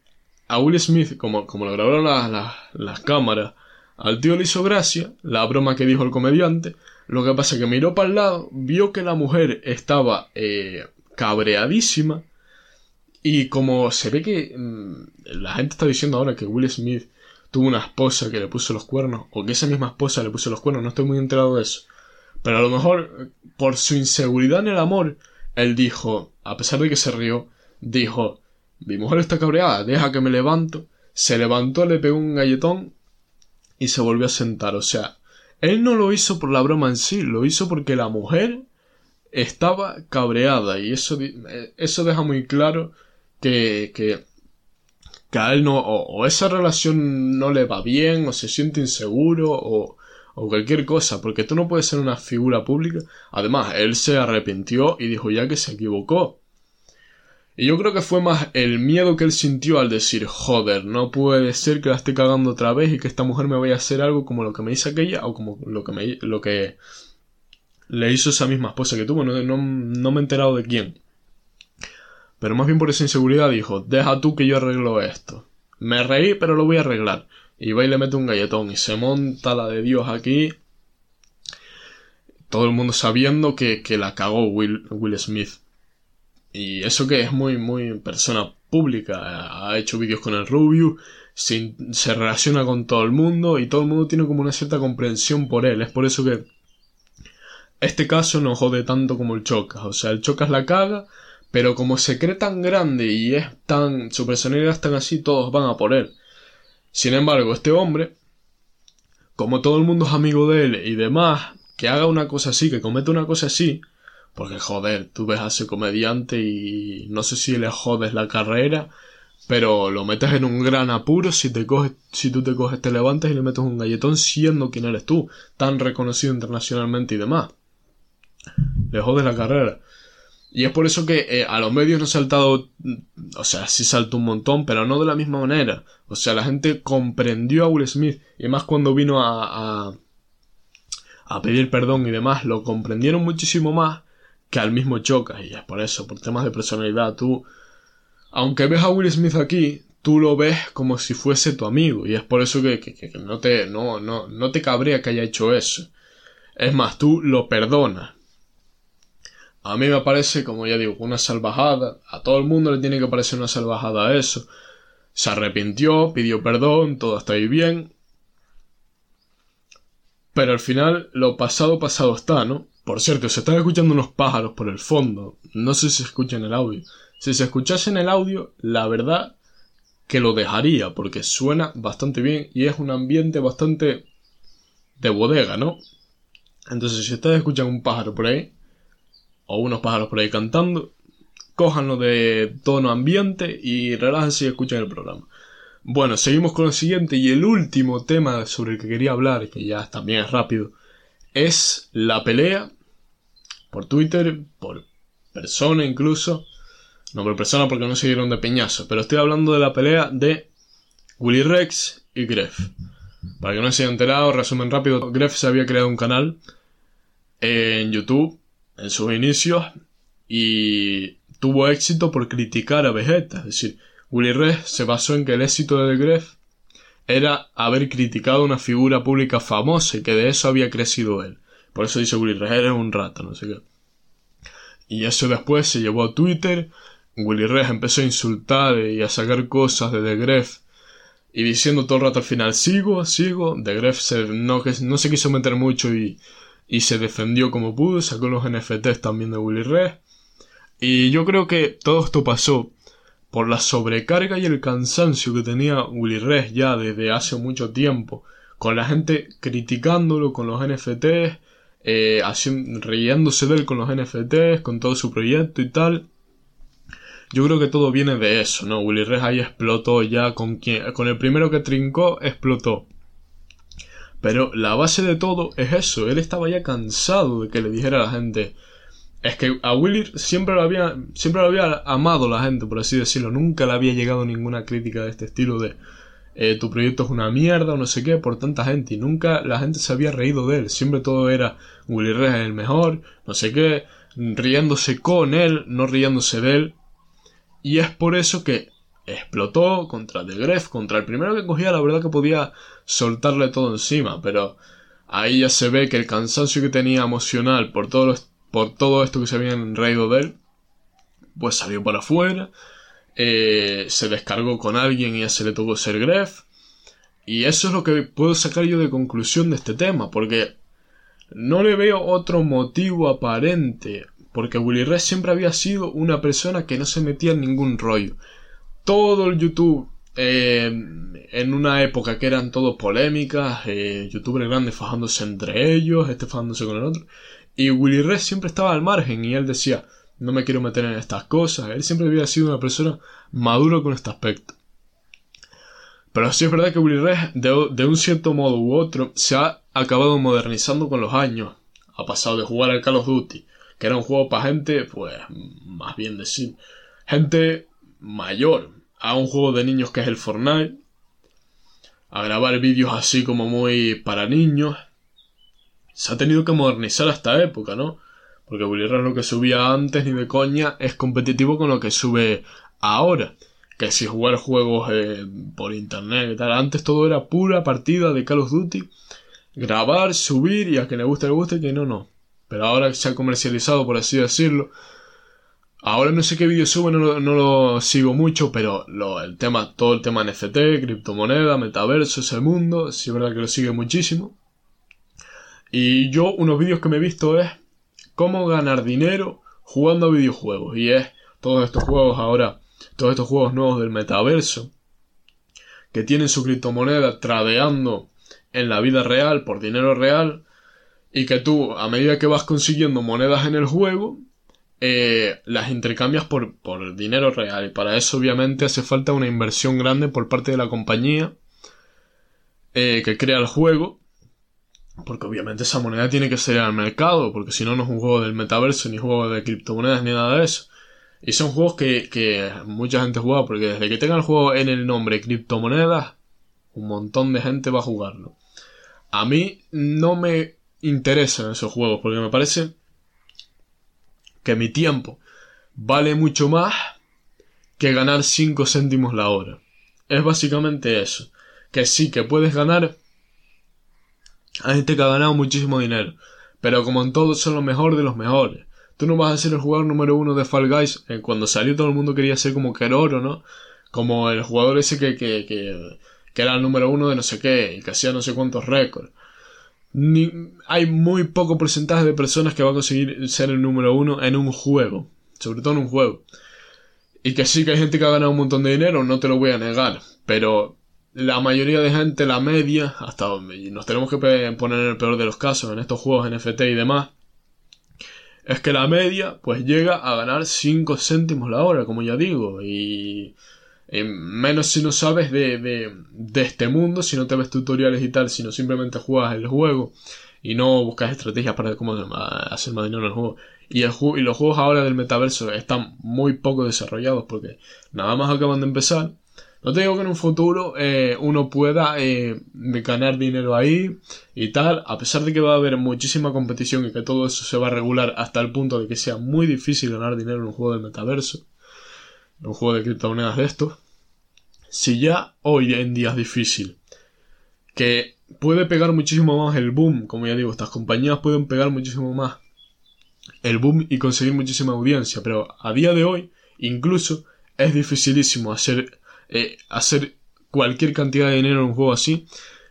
a Will Smith, como, lo grabaron las, cámaras, al tío le hizo gracia la broma que dijo el comediante. Lo que pasa es que miró para el lado, vio que la mujer estaba eh, cabreadísima y como se ve que mm, la gente está diciendo ahora que Will Smith tuvo una esposa que le puso los cuernos, o que esa misma esposa le puso los cuernos, no estoy muy enterado de eso. Pero a lo mejor, por su inseguridad en el amor, él dijo, a pesar de que se rió, dijo, mi mujer está cabreada, deja que me levanto. Se levantó, le pegó un galletón y se volvió a sentar. O sea, él no lo hizo por la broma en sí, lo hizo porque la mujer estaba cabreada y eso, eso deja muy claro que, que a él no, o, esa relación no le va bien, o se siente inseguro, o, o cualquier cosa, porque tú no puedes ser una figura pública. Además, él se arrepintió y dijo ya que se equivocó. Y yo creo que fue más el miedo que él sintió al decir, joder, no puede ser que la esté cagando otra vez y que esta mujer me vaya a hacer algo como lo que me hizo aquella o como lo que, me, lo que le hizo esa misma esposa que tuvo. No, no, no me he enterado de quién. Pero más bien por esa inseguridad dijo, deja tú que yo arreglo esto. Me reí, pero lo voy a arreglar. Y va y le mete un galletón y se monta la de Dios aquí. Todo el mundo sabiendo que, que la cagó Will, Will Smith. Y eso que es muy, muy persona pública. Ha hecho vídeos con el Rubio. Se, se relaciona con todo el mundo. Y todo el mundo tiene como una cierta comprensión por él. Es por eso que este caso no jode tanto como el Chocas. O sea, el Chocas la caga pero como se cree tan grande y es tan. su personalidad es tan así, todos van a por él. Sin embargo, este hombre, como todo el mundo es amigo de él y demás, que haga una cosa así, que cometa una cosa así, porque joder, tú ves a ese comediante y no sé si le jodes la carrera, pero lo metes en un gran apuro si te coges, si tú te coges, te levantas y le metes un galletón siendo quien eres tú, tan reconocido internacionalmente y demás. Le jodes la carrera. Y es por eso que eh, a los medios no ha saltado, o sea, sí saltó un montón, pero no de la misma manera. O sea, la gente comprendió a Will Smith, y más cuando vino a, a, a pedir perdón y demás, lo comprendieron muchísimo más que al mismo Chocas. Y es por eso, por temas de personalidad, tú, aunque ves a Will Smith aquí, tú lo ves como si fuese tu amigo. Y es por eso que, que, que no, te, no, no, no te cabrea que haya hecho eso. Es más, tú lo perdonas a mí me parece, como ya digo, una salvajada. A todo el mundo le tiene que parecer una salvajada eso. Se arrepintió, pidió perdón, todo está ahí bien. Pero al final, lo pasado, pasado está, ¿no? Por cierto, se están escuchando unos pájaros por el fondo. No sé si se escucha en el audio. Si se escuchase en el audio, la verdad que lo dejaría, porque suena bastante bien y es un ambiente bastante de bodega, ¿no? Entonces, si ustedes escuchan un pájaro por ahí, o unos pájaros por ahí cantando, cójanlo de tono ambiente y relájense y escuchen el programa. Bueno, seguimos con el siguiente y el último tema sobre el que quería hablar, que ya también es rápido, es la pelea por Twitter, por persona incluso, no por persona porque no se dieron de peñazo, pero estoy hablando de la pelea de Willy Rex y Gref. Para que no se haya enterado, resumen rápido, Gref se había creado un canal en YouTube en sus inicios y tuvo éxito por criticar a Vegeta. Es decir, Willy Rex se basó en que el éxito de Gref era haber criticado una figura pública famosa y que de eso había crecido él. Por eso dice Willy Rex, eres un rata, no sé qué. Y eso después se llevó a Twitter. Willy Rex empezó a insultar y a sacar cosas de The Gref y diciendo todo el rato al final, sigo, sigo. The Gref se, no, no se quiso meter mucho y y se defendió como pudo, sacó los NFTs también de Willy Rex. Y yo creo que todo esto pasó por la sobrecarga y el cansancio que tenía Willy ya desde hace mucho tiempo, con la gente criticándolo con los NFTs, eh, riéndose de él con los NFTs, con todo su proyecto y tal. Yo creo que todo viene de eso, ¿no? Willy ahí explotó ya con quien, con el primero que trincó, explotó. Pero la base de todo es eso. Él estaba ya cansado de que le dijera a la gente. Es que a Willy siempre lo había, siempre lo había amado la gente, por así decirlo. Nunca le había llegado ninguna crítica de este estilo de eh, tu proyecto es una mierda o no sé qué por tanta gente. Y nunca la gente se había reído de él. Siempre todo era Willy Rex es el mejor, no sé qué, riéndose con él, no riéndose de él. Y es por eso que explotó contra The Gref, contra el primero que cogía, la verdad que podía soltarle todo encima, pero ahí ya se ve que el cansancio que tenía emocional por todo, por todo esto que se había reído de él, pues salió para afuera, eh, se descargó con alguien y ya se le tocó ser Gref, y eso es lo que puedo sacar yo de conclusión de este tema, porque no le veo otro motivo aparente, porque Willy Rex siempre había sido una persona que no se metía en ningún rollo todo el YouTube eh, en una época que eran todos polémicas, eh, youtubers grandes fajándose entre ellos, este fajándose con el otro. Y Willy Rex siempre estaba al margen y él decía, no me quiero meter en estas cosas. Él siempre había sido una persona madura con este aspecto. Pero sí es verdad que Willy Red, de, de un cierto modo u otro, se ha acabado modernizando con los años. Ha pasado de jugar al Call of Duty, que era un juego para gente, pues, más bien decir, gente mayor, a un juego de niños que es el Fortnite, a grabar vídeos así como muy para niños. Se ha tenido que modernizar a esta época, ¿no? Porque Willy Red lo que subía antes ni de coña es competitivo con lo que sube ahora que si jugar juegos eh, por internet y tal. Antes todo era pura partida de Call of Duty. Grabar, subir y a quien le guste le guste y que no, no. Pero ahora se ha comercializado, por así decirlo. Ahora no sé qué vídeo sube, no lo, sigo mucho, pero el tema, todo el tema NFT, criptomoneda, metaverso, ese mundo, sí es verdad que lo sigue muchísimo. Y yo unos vídeos que me he visto es cómo ganar dinero jugando a videojuegos. Y es todos estos juegos ahora todos estos juegos nuevos del metaverso, que tienen su criptomoneda tradeando en la vida real por dinero real, y que tú, a medida que vas consiguiendo monedas en el juego, eh, las intercambias por, por dinero real. Y para eso, obviamente, hace falta una inversión grande por parte de la compañía eh, que crea el juego. Porque obviamente esa moneda tiene que ser al mercado, porque si no, no es un juego del metaverso, ni juego de criptomonedas, ni nada de eso. Y son juegos que, mucha gente juega porque desde que tenga el juego en el nombre criptomonedas, un montón de gente va a jugarlo. A mí no me interesan esos juegos porque me parece que mi tiempo vale mucho más que ganar 5 céntimos la hora. Es básicamente eso. Que sí, que puedes ganar. Hay gente que ha ganado muchísimo dinero. Pero como en todo son los mejores de los mejores. Tú no vas a ser el jugador número uno de Fall Guys. Eh, cuando salió todo el mundo quería ser como Keroro, ¿no? Como el jugador ese que, que, que, era el número uno de no sé qué y que hacía no sé cuántos récords. Hay muy poco porcentaje de personas que van a conseguir ser el número uno en un juego. Sobre todo en un juego. Y que sí que hay gente que ha ganado un montón de dinero, no te lo voy a negar. Pero la mayoría de gente, la media, hasta donde nos tenemos que poner en el peor de los casos en estos juegos NFT y demás, es que la media pues llega a ganar 5 céntimos la hora, como ya digo, y, menos si no sabes de, de, este mundo, si no te ves tutoriales y tal, sino simplemente juegas el juego y no buscas estrategias para cómo hacer más dinero en el juego. Y, el, y los juegos ahora del metaverso están muy poco desarrollados porque nada más acaban de empezar no te digo que en un futuro eh, uno pueda eh, ganar dinero ahí y tal, a pesar de que va a haber muchísima competición y que todo eso se va a regular hasta el punto de que sea muy difícil ganar dinero en un juego del metaverso, un juego de criptomonedas de estos. Si ya hoy en día es difícil, que puede pegar muchísimo más el boom, como ya digo, estas compañías pueden pegar muchísimo más el boom y conseguir muchísima audiencia, pero a día de hoy incluso es dificilísimo hacer eh, hacer cualquier cantidad de dinero en un juego así.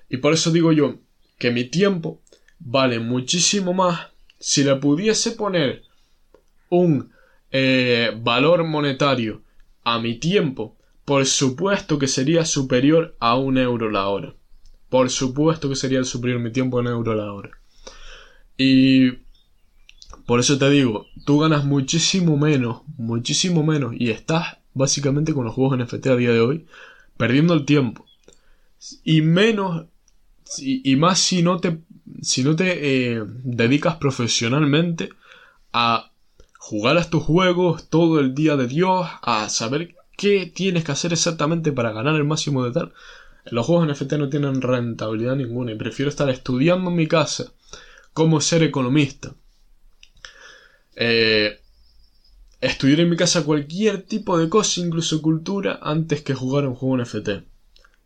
Y por eso digo yo que mi tiempo vale muchísimo más si le pudiese poner un eh, valor monetario a mi tiempo, por supuesto que sería superior a un euro la hora. Por supuesto que sería superior mi tiempo a un euro la hora. Y por eso te digo, tú ganas muchísimo menos, muchísimo menos y estás básicamente con los juegos NFT a día de hoy, perdiendo el tiempo. Y menos, y, más si no te, si no te eh, dedicas profesionalmente a jugar a estos juegos todo el día de Dios, a saber qué tienes que hacer exactamente para ganar el máximo de tal. Los juegos NFT no tienen rentabilidad ninguna y prefiero estar estudiando en mi casa cómo ser economista. Eh, estudiar en mi casa cualquier tipo de cosa, incluso cultura, antes que jugar un juego NFT.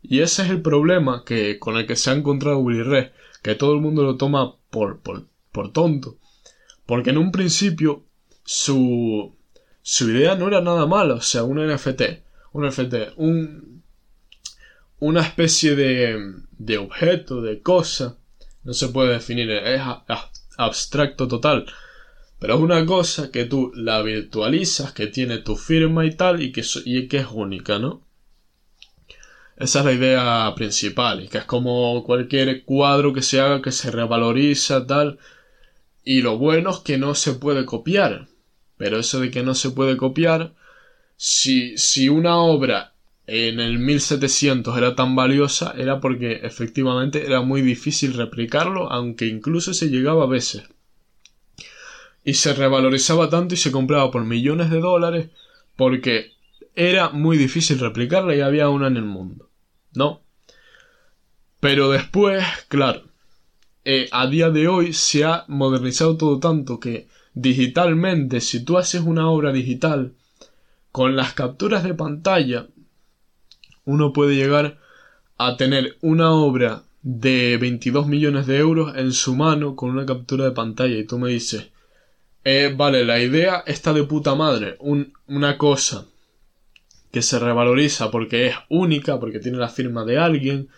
Y ese es el problema que, con el que se ha encontrado Willy Red, que todo el mundo lo toma por, por, por tonto. Porque en un principio su, su idea no era nada mala, o sea, un NFT, un NFT, un, una especie de, de objeto, de cosa, no se puede definir, es abstracto total. Pero es una cosa que tú la virtualizas, que tiene tu firma y tal, y que, y que es única, ¿no? Esa es la idea principal, y que es como cualquier cuadro que se haga, que se revaloriza, tal. Y lo bueno es que no se puede copiar. Pero eso de que no se puede copiar, si, si una obra en el 1700 era tan valiosa era porque efectivamente era muy difícil replicarlo, aunque incluso se llegaba a veces. Y se revalorizaba tanto y se compraba por millones de dólares porque era muy difícil replicarla y había una en el mundo. ¿No? Pero después, claro, eh, a día de hoy se ha modernizado todo tanto que digitalmente, si tú haces una obra digital, con las capturas de pantalla, uno puede llegar a tener una obra de 22 millones de euros en su mano con una captura de pantalla y tú me dices, eh, vale, la idea está de puta madre, una cosa que se revaloriza porque es única, porque tiene la firma de alguien,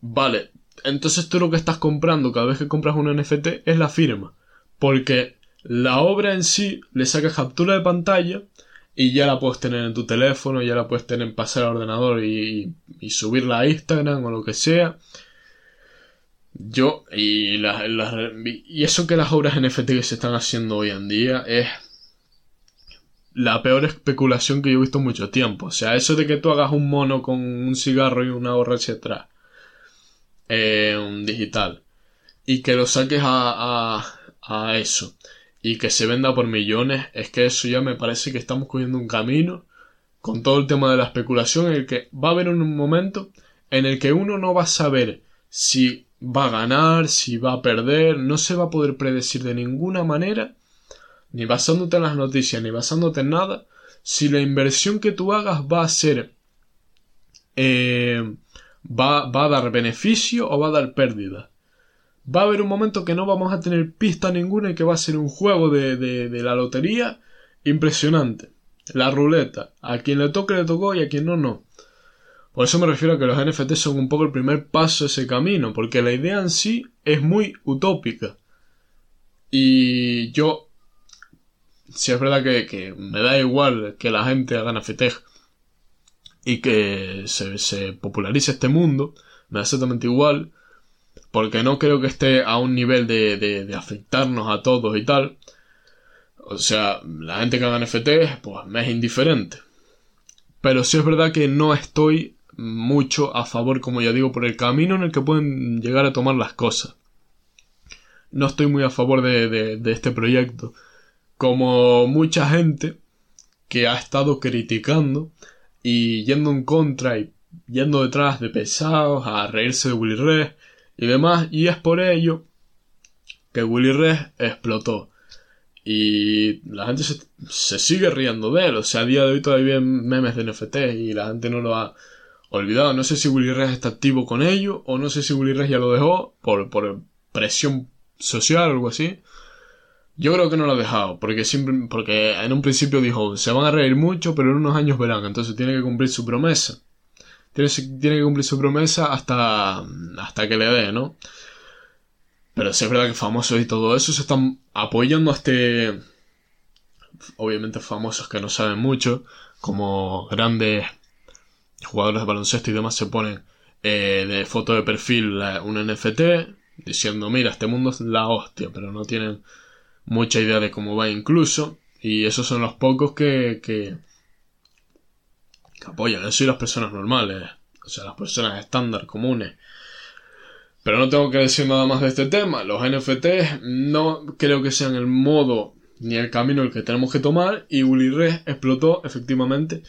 vale, entonces tú lo que estás comprando cada vez que compras un NFT es la firma, porque la obra en sí le sacas captura de pantalla y ya la puedes tener en tu teléfono, ya la puedes tener pasar al ordenador y, subirla a Instagram o lo que sea. Yo, y, y eso que las obras NFT que se están haciendo hoy en día es la peor especulación que yo he visto en mucho tiempo. O sea, eso de que tú hagas un mono con un cigarro y una gorra hacia atrás, eh, un digital, y que lo saques a, a eso. Y que se venda por millones, es que eso ya me parece que estamos cogiendo un camino con todo el tema de la especulación en el que va a haber un momento en el que uno no va a saber si va a ganar, si va a perder, no se va a poder predecir de ninguna manera, ni basándote en las noticias, ni basándote en nada, si la inversión que tú hagas va a ser eh, va, va a dar beneficio o va a dar pérdida va a haber un momento que no vamos a tener pista ninguna y que va a ser un juego de, de, la lotería impresionante. La ruleta. A quien le toque le tocó y a quien no, no. Por eso me refiero a que los NFT son un poco el primer paso de ese camino, porque la idea en sí es muy utópica. Y yo, si es verdad que, que me da igual que la gente haga NFT y que se, se popularice este mundo, me da exactamente igual porque no creo que esté a un nivel de, de, afectarnos a todos y tal. O sea, la gente que haga NFT, pues me es indiferente. Pero sí es verdad que no estoy mucho a favor, como ya digo, por el camino en el que pueden llegar a tomar las cosas. No estoy muy a favor de, de, de este proyecto. Como mucha gente que ha estado criticando y yendo en contra y yendo detrás de pesados a reírse de Willy Red y demás, y es por ello que Willy explotó. Y la gente se, sigue riendo de él, o sea, a día de hoy todavía hay memes de NFT y la gente no lo ha olvidado. No sé si Willy está activo con ello, o no sé si Willy ya lo dejó por, por presión social o algo así. Yo creo que no lo ha dejado, porque siempre, porque en un principio dijo, se van a reír mucho, pero en unos años verán, entonces tiene que cumplir su promesa tiene, que cumplir su promesa hasta, hasta que le dé, ¿no? Pero sí es verdad que famosos y todo eso se están apoyando a este... Obviamente famosos que no saben mucho, como grandes jugadores de baloncesto y demás se ponen eh, de foto de perfil un NFT diciendo mira este mundo es la hostia pero no tienen mucha idea de cómo va incluso y esos son los pocos que, que, apoyan eso y las personas normales, o sea, las personas estándar, comunes. Pero no tengo que decir nada más de este tema. Los NFTs no creo que sean el modo ni el camino el que tenemos que tomar. Y Willy Red explotó efectivamente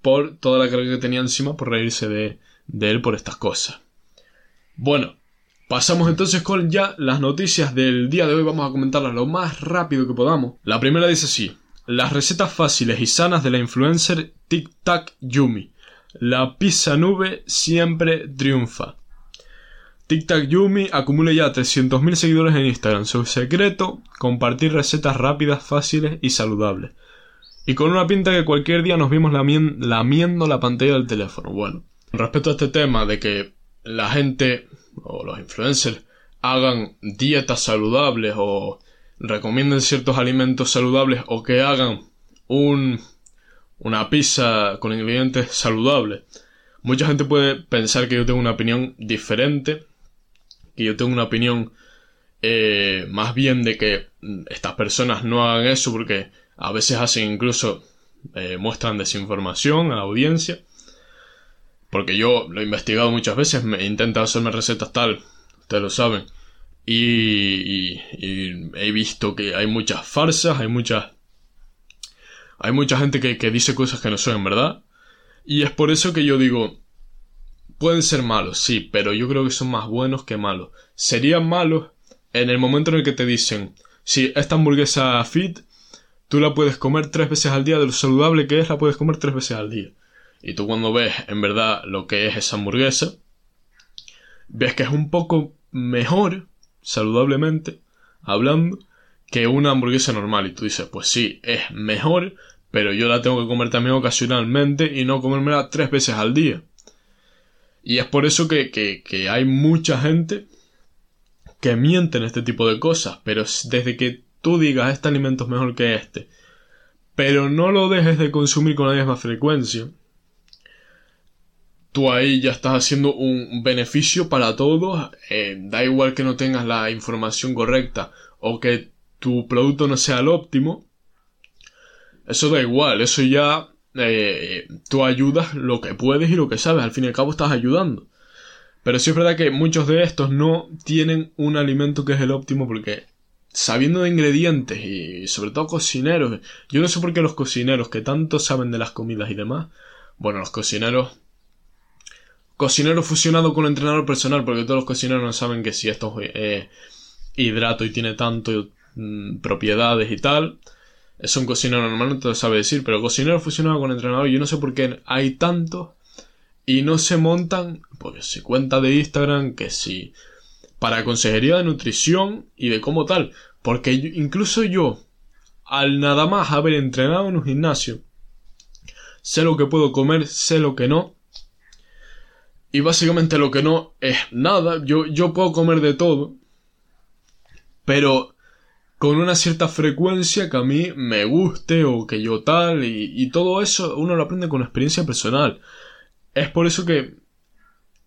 por toda la carga que tenía encima por reírse de, de él por estas cosas. Bueno, pasamos entonces con ya las noticias del día de hoy. Vamos a comentarlas lo más rápido que podamos. La primera dice así. Las recetas fáciles y sanas de la influencer Tic Tac Yumi. La pizza nube siempre triunfa. Tic Tac Yumi acumula ya 300.000 seguidores en Instagram. Su secreto, compartir recetas rápidas, fáciles y saludables. Y con una pinta que cualquier día nos vimos lamiendo la pantalla del teléfono. Bueno, respecto a este tema de que la gente o los influencers hagan dietas saludables o recomienden ciertos alimentos saludables o que hagan un, una pizza con ingredientes saludables. Mucha gente puede pensar que yo tengo una opinión diferente, que yo tengo una opinión eh, más bien de que estas personas no hagan eso porque a veces hacen incluso eh, muestran desinformación a la audiencia. Porque yo lo he investigado muchas veces, me he intentado hacerme recetas tal, ustedes lo saben. Y, he visto que hay muchas farsas, hay muchas... Hay mucha gente que, que dice cosas que no son verdad. Y es por eso que yo digo, pueden ser malos, sí, pero yo creo que son más buenos que malos. Serían malos en el momento en el que te dicen, si esta hamburguesa fit, tú la puedes comer tres veces al día, de lo saludable que es, la puedes comer tres veces al día. Y tú cuando ves en verdad lo que es esa hamburguesa, ves que es un poco mejor, saludablemente, hablando, que una hamburguesa normal. Y tú dices, pues sí, es mejor, pero yo la tengo que comer también ocasionalmente y no comérmela tres veces al día. Y es por eso que, que, hay mucha gente que mienten este tipo de cosas, pero desde que tú digas este alimento es mejor que este, pero no lo dejes de consumir con la misma frecuencia, tú ahí ya estás haciendo un beneficio para todos, eh, da igual que no tengas la información correcta o que tu producto no sea el óptimo, eso da igual, eso ya eh, tú ayudas lo que puedes y lo que sabes, al fin y al cabo estás ayudando. Pero sí es verdad que muchos de estos no tienen un alimento que es el óptimo porque sabiendo de ingredientes y sobre todo cocineros, yo no sé por qué los cocineros que tanto saben de las comidas y demás, bueno, los cocineros cocinero fusionado con entrenador personal, porque todos los cocineros no saben que si esto es hidrato y tiene tanto mm, propiedades y tal, es un cocinero normal, no te lo sabe decir, pero cocinero fusionado con entrenador, yo no sé por qué hay tantos y no se montan, porque se cuenta de Instagram que si para consejería de nutrición y de cómo tal, porque incluso yo, al nada más haber entrenado en un gimnasio, sé lo que puedo comer, sé lo que no, y básicamente lo que no es nada, yo, yo puedo comer de todo, pero con una cierta frecuencia que a mí me guste o que yo tal, y, todo eso uno lo aprende con experiencia personal. Es por eso que...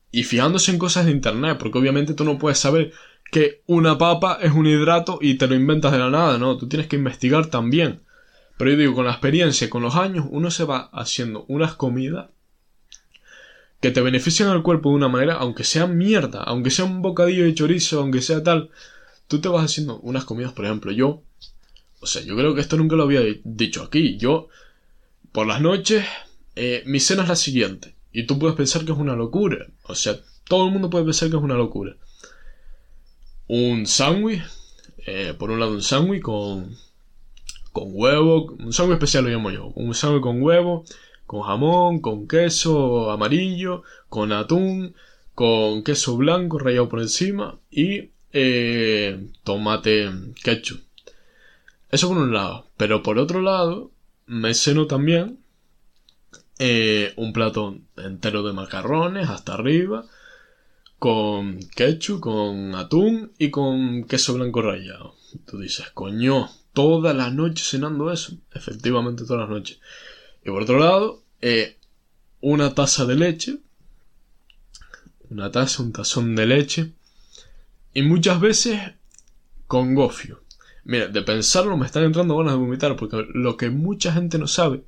Y fijándose en cosas de internet, porque obviamente tú no puedes saber que una papa es un hidrato y te lo inventas de la nada, ¿no? Tú tienes que investigar también. Pero yo digo, con la experiencia, con los años, uno se va haciendo unas comidas que te benefician al cuerpo de una manera, aunque sea mierda, aunque sea un bocadillo de chorizo, aunque sea tal, tú te vas haciendo unas comidas, por ejemplo, yo, o sea, yo creo que esto nunca lo había dicho aquí, yo, por las noches, eh, mi cena es la siguiente. Y tú puedes pensar que es una locura. O sea, todo el mundo puede pensar que es una locura. Un sándwich. Eh, por un lado un sándwich con, con huevo. Un sándwich especial lo llamo yo. Un sándwich con huevo. Con jamón, con queso amarillo, con atún, con queso blanco rallado por encima y eh, tomate ketchup. Eso por un lado. Pero por otro lado, me ceno también eh, un plato entero de macarrones hasta arriba, con ketchup, con atún y con queso blanco rallado. Tú dices, coño, toda la noche cenando eso. Efectivamente, todas las noches. Y por otro lado, eh, una taza de leche. Una taza, un tazón de leche. Y muchas veces con gofio. Mira, de pensarlo me están entrando ganas de vomitar porque lo que mucha gente no sabe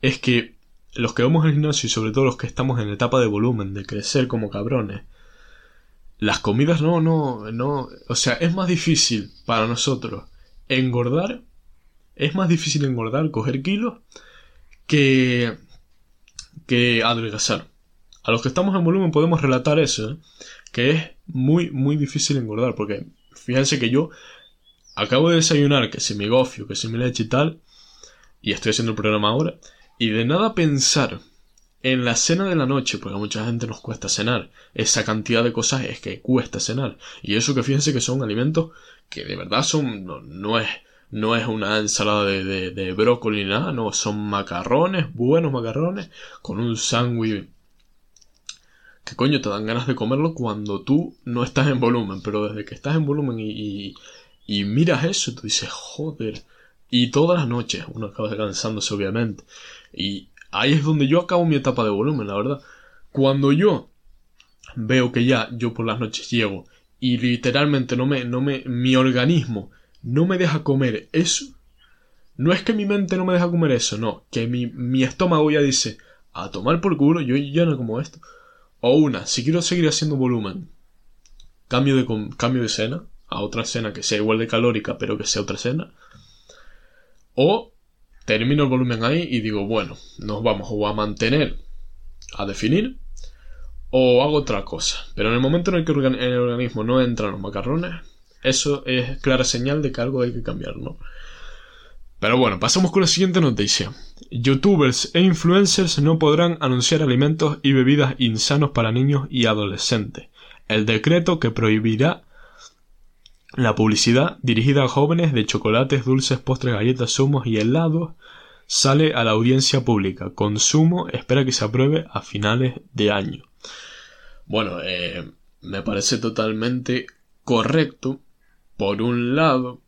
es que los que vamos al gimnasio y sobre todo los que estamos en etapa de volumen, de crecer como cabrones, las comidas no, no, no, o sea, es más difícil para nosotros engordar, es más difícil engordar, coger kilos, que, que adelgazar. A los que estamos en volumen podemos relatar eso, ¿eh? que es muy, muy difícil engordar, porque fíjense que yo acabo de desayunar, que si mi gofio, que si mi leche y tal, y estoy haciendo el programa ahora, y de nada pensar en la cena de la noche, porque a mucha gente nos cuesta cenar. Esa cantidad de cosas es que cuesta cenar. Y eso que fíjense que son alimentos que de verdad son, no, es, no es una ensalada de, de, brócoli ni nada, no, son macarrones, buenos macarrones, con un sándwich que coño te dan ganas de comerlo cuando tú no estás en volumen, pero desde que estás en volumen y, y, y miras eso, tú dices, joder, y todas las noches uno acaba cansándose obviamente. Y ahí es donde yo acabo mi etapa de volumen, la verdad. Cuando yo veo que ya yo por las noches llego y literalmente no me, no me, mi organismo no me deja comer eso, no es que mi mente no me deja comer eso, no, que mi, mi estómago ya dice, a tomar por culo, yo ya no como esto. O una, si quiero seguir haciendo volumen, cambio de, cambio de cena a otra cena que sea igual de calórica, pero que sea otra cena. O termino el volumen ahí y digo, bueno, nos vamos o a mantener, a definir, o hago otra cosa. Pero en el momento en el que el organismo no entra en los macarrones, eso es clara señal de que algo hay que cambiar, ¿no? Pero bueno, pasamos con la siguiente noticia. Youtubers e influencers no podrán anunciar alimentos y bebidas insanos para niños y adolescentes. El decreto que prohibirá la publicidad dirigida a jóvenes de chocolates, dulces, postres, galletas, zumos y helados sale a la audiencia pública. Consumo espera que se apruebe a finales de año. Bueno, eh, me parece totalmente correcto, por un lado,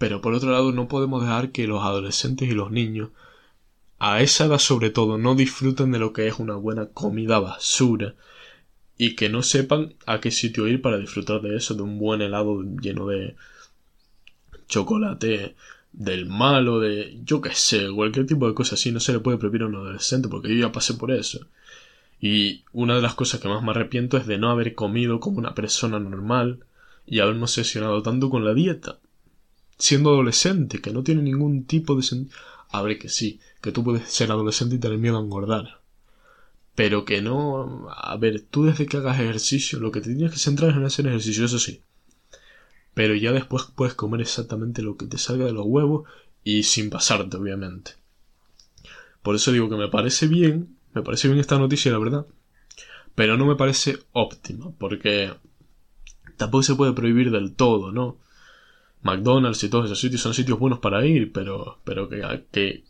pero por otro lado no podemos dejar que los adolescentes y los niños, a esa edad sobre todo, no disfruten de lo que es una buena comida basura y que no sepan a qué sitio ir para disfrutar de eso, de un buen helado lleno de chocolate del malo, de yo qué sé, cualquier tipo de cosa así, no se le puede prohibir a un adolescente porque yo ya pasé por eso. Y una de las cosas que más me arrepiento es de no haber comido como una persona normal y haberme obsesionado tanto con la dieta siendo adolescente, que no tiene ningún tipo de sentido. A ver que sí, que tú puedes ser adolescente y tener miedo a engordar. Pero que no. A ver, tú desde que hagas ejercicio, lo que te tienes que centrar es en hacer ejercicio, eso sí. Pero ya después puedes comer exactamente lo que te salga de los huevos y sin pasarte, obviamente. Por eso digo que me parece bien, me parece bien esta noticia, la verdad. Pero no me parece óptima, porque tampoco se puede prohibir del todo, ¿no? McDonald's y todos esos sitios son sitios buenos para ir, pero, pero que, que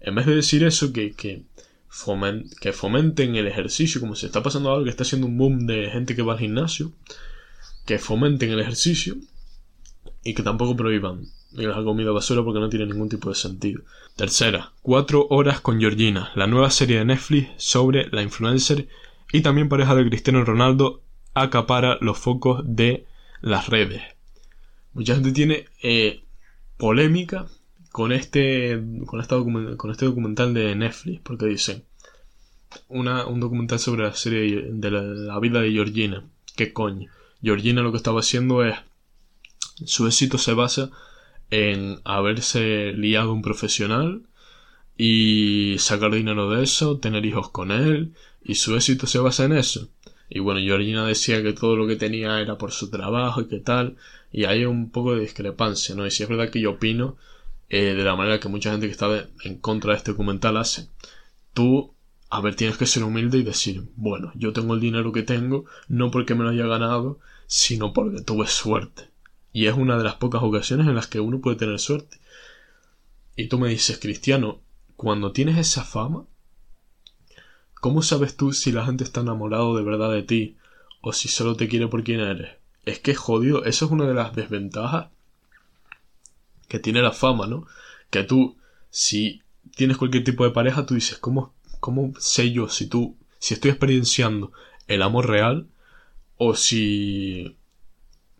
en vez de decir eso, que, que, que fomenten el ejercicio, como se está pasando ahora, que está haciendo un boom de gente que va al gimnasio, que fomenten el ejercicio y que tampoco prohíban la comida basura porque no tiene ningún tipo de sentido. Tercera, cuatro horas con Georgina, la nueva serie de Netflix sobre la influencer y también pareja de Cristiano Ronaldo acapara los focos de las redes. Mucha gente tiene eh, polémica con este, con, con este documental de Netflix, porque dicen una, un documental sobre la serie de la, vida de Georgina. ¿Qué coño? Georgina lo que estaba haciendo es. Su éxito se basa en haberse liado un profesional y sacar dinero de eso, tener hijos con él, y su éxito se basa en eso. Y bueno, Georgina decía que todo lo que tenía era por su trabajo y qué tal. Y hay un poco de discrepancia, ¿no? Y si es verdad que yo opino eh, de la manera que mucha gente que está en contra de este documental hace. Tú, a ver, tienes que ser humilde y decir, bueno, yo tengo el dinero que tengo, no porque me lo haya ganado, sino porque tuve suerte. Y es una de las pocas ocasiones en las que uno puede tener suerte. Y tú me dices, Cristiano, cuando tienes esa fama, ¿Cómo sabes tú si la gente está enamorado de verdad de ti o si solo te quiere por quien eres? Es que jodido, eso es una de las desventajas que tiene la fama, ¿no? Que tú, si tienes cualquier tipo de pareja, tú dices, ¿cómo, cómo sé yo si tú, si estoy experienciando el amor real o si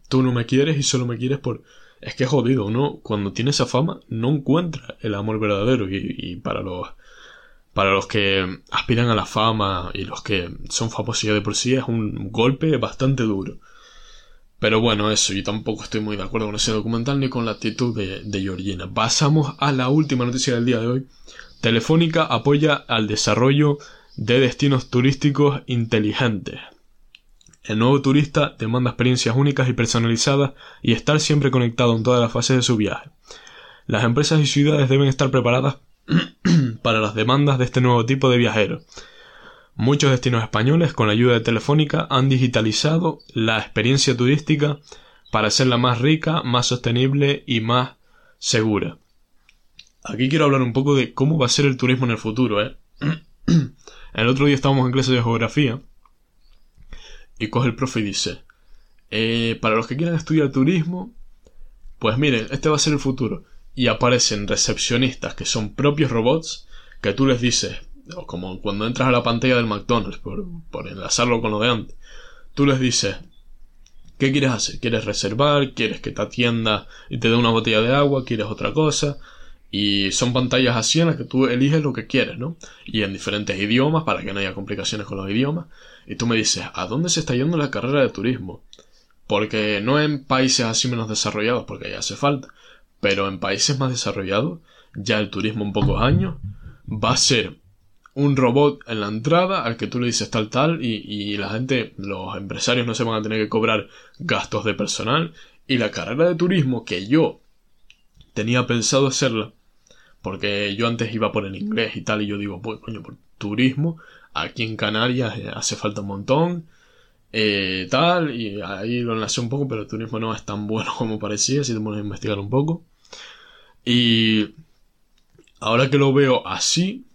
tú no me quieres y solo me quieres por... Es que es jodido, ¿no? Cuando tienes esa fama no encuentra el amor verdadero y, y para los para los que aspiran a la fama y los que son famosos ya de por sí es un golpe bastante duro. Pero bueno, eso, yo tampoco estoy muy de acuerdo con ese documental ni con la actitud de, Georgina. Pasamos a la última noticia del día de hoy. Telefónica apoya al desarrollo de destinos turísticos inteligentes. El nuevo turista demanda experiencias únicas y personalizadas y estar siempre conectado en todas las fases de su viaje. Las empresas y ciudades deben estar preparadas para las demandas de este nuevo tipo de viajero. Muchos destinos españoles, con la ayuda de Telefónica, han digitalizado la experiencia turística para hacerla más rica, más sostenible y más segura. Aquí quiero hablar un poco de cómo va a ser el turismo en el futuro. ¿eh? el otro día estábamos en clase de geografía y coge el profe y dice, eh, para los que quieran estudiar turismo, pues miren, este va a ser el futuro y aparecen recepcionistas que son propios robots que tú les dices, como cuando entras a la pantalla del McDonald's, por, por enlazarlo con lo de antes, tú les dices, ¿qué quieres hacer? ¿Quieres reservar? ¿Quieres que te atienda y te dé una botella de agua? ¿Quieres otra cosa? Y son pantallas así en las que tú eliges lo que quieres, ¿no? Y en diferentes idiomas para que no haya complicaciones con los idiomas. Y tú me dices, ¿a dónde se está yendo la carrera de turismo? Porque no en países así menos desarrollados, porque ya hace falta, pero en países más desarrollados, ya el turismo en pocos años va a ser un robot en la entrada al que tú le dices tal tal y, y, la gente, los empresarios no se van a tener que cobrar gastos de personal. Y la carrera de turismo que yo tenía pensado hacerla porque yo antes iba por el inglés y tal y yo digo, pues coño, por turismo aquí en Canarias eh, hace falta un montón eh, tal y ahí lo enlacé un poco pero el turismo no es tan bueno como parecía si te pones a investigar un poco. Y ahora que lo veo así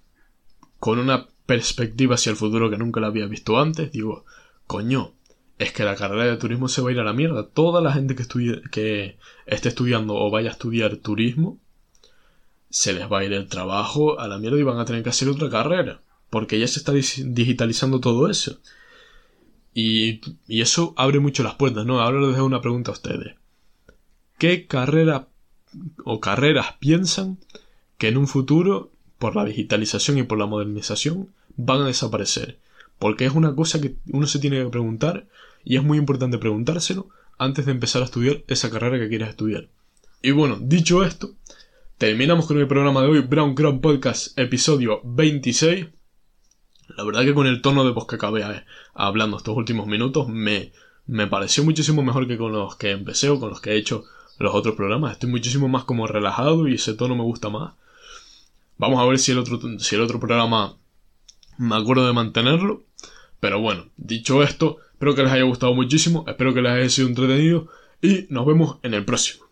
con una perspectiva hacia el futuro que nunca la había visto antes, digo, coño, es que la carrera de turismo se va a ir a la mierda. Toda la gente que, estudie, que esté estudiando o vaya a estudiar turismo, se les va a ir el trabajo a la mierda y van a tener que hacer otra carrera. Porque ya se está digitalizando todo eso. Y, y eso abre mucho las puertas, ¿no? Ahora les dejo una pregunta a ustedes. ¿Qué carrera o carreras piensan que en un futuro por la digitalización y por la modernización, van a desaparecer. Porque es una cosa que uno se tiene que preguntar y es muy importante preguntárselo antes de empezar a estudiar esa carrera que quieres estudiar. Y bueno, dicho esto, terminamos con el programa de hoy, Brown Crown Podcast, episodio 26. La verdad que con el tono de voz que acabé eh, hablando estos últimos minutos me, me pareció muchísimo mejor que con los que empecé o con los que he hecho los otros programas. Estoy muchísimo más como relajado y ese tono me gusta más. Vamos a ver si el otro, si el otro programa me acuerdo de mantenerlo. Pero bueno, dicho esto, espero que les haya gustado muchísimo, espero que les haya sido entretenido y nos vemos en el próximo.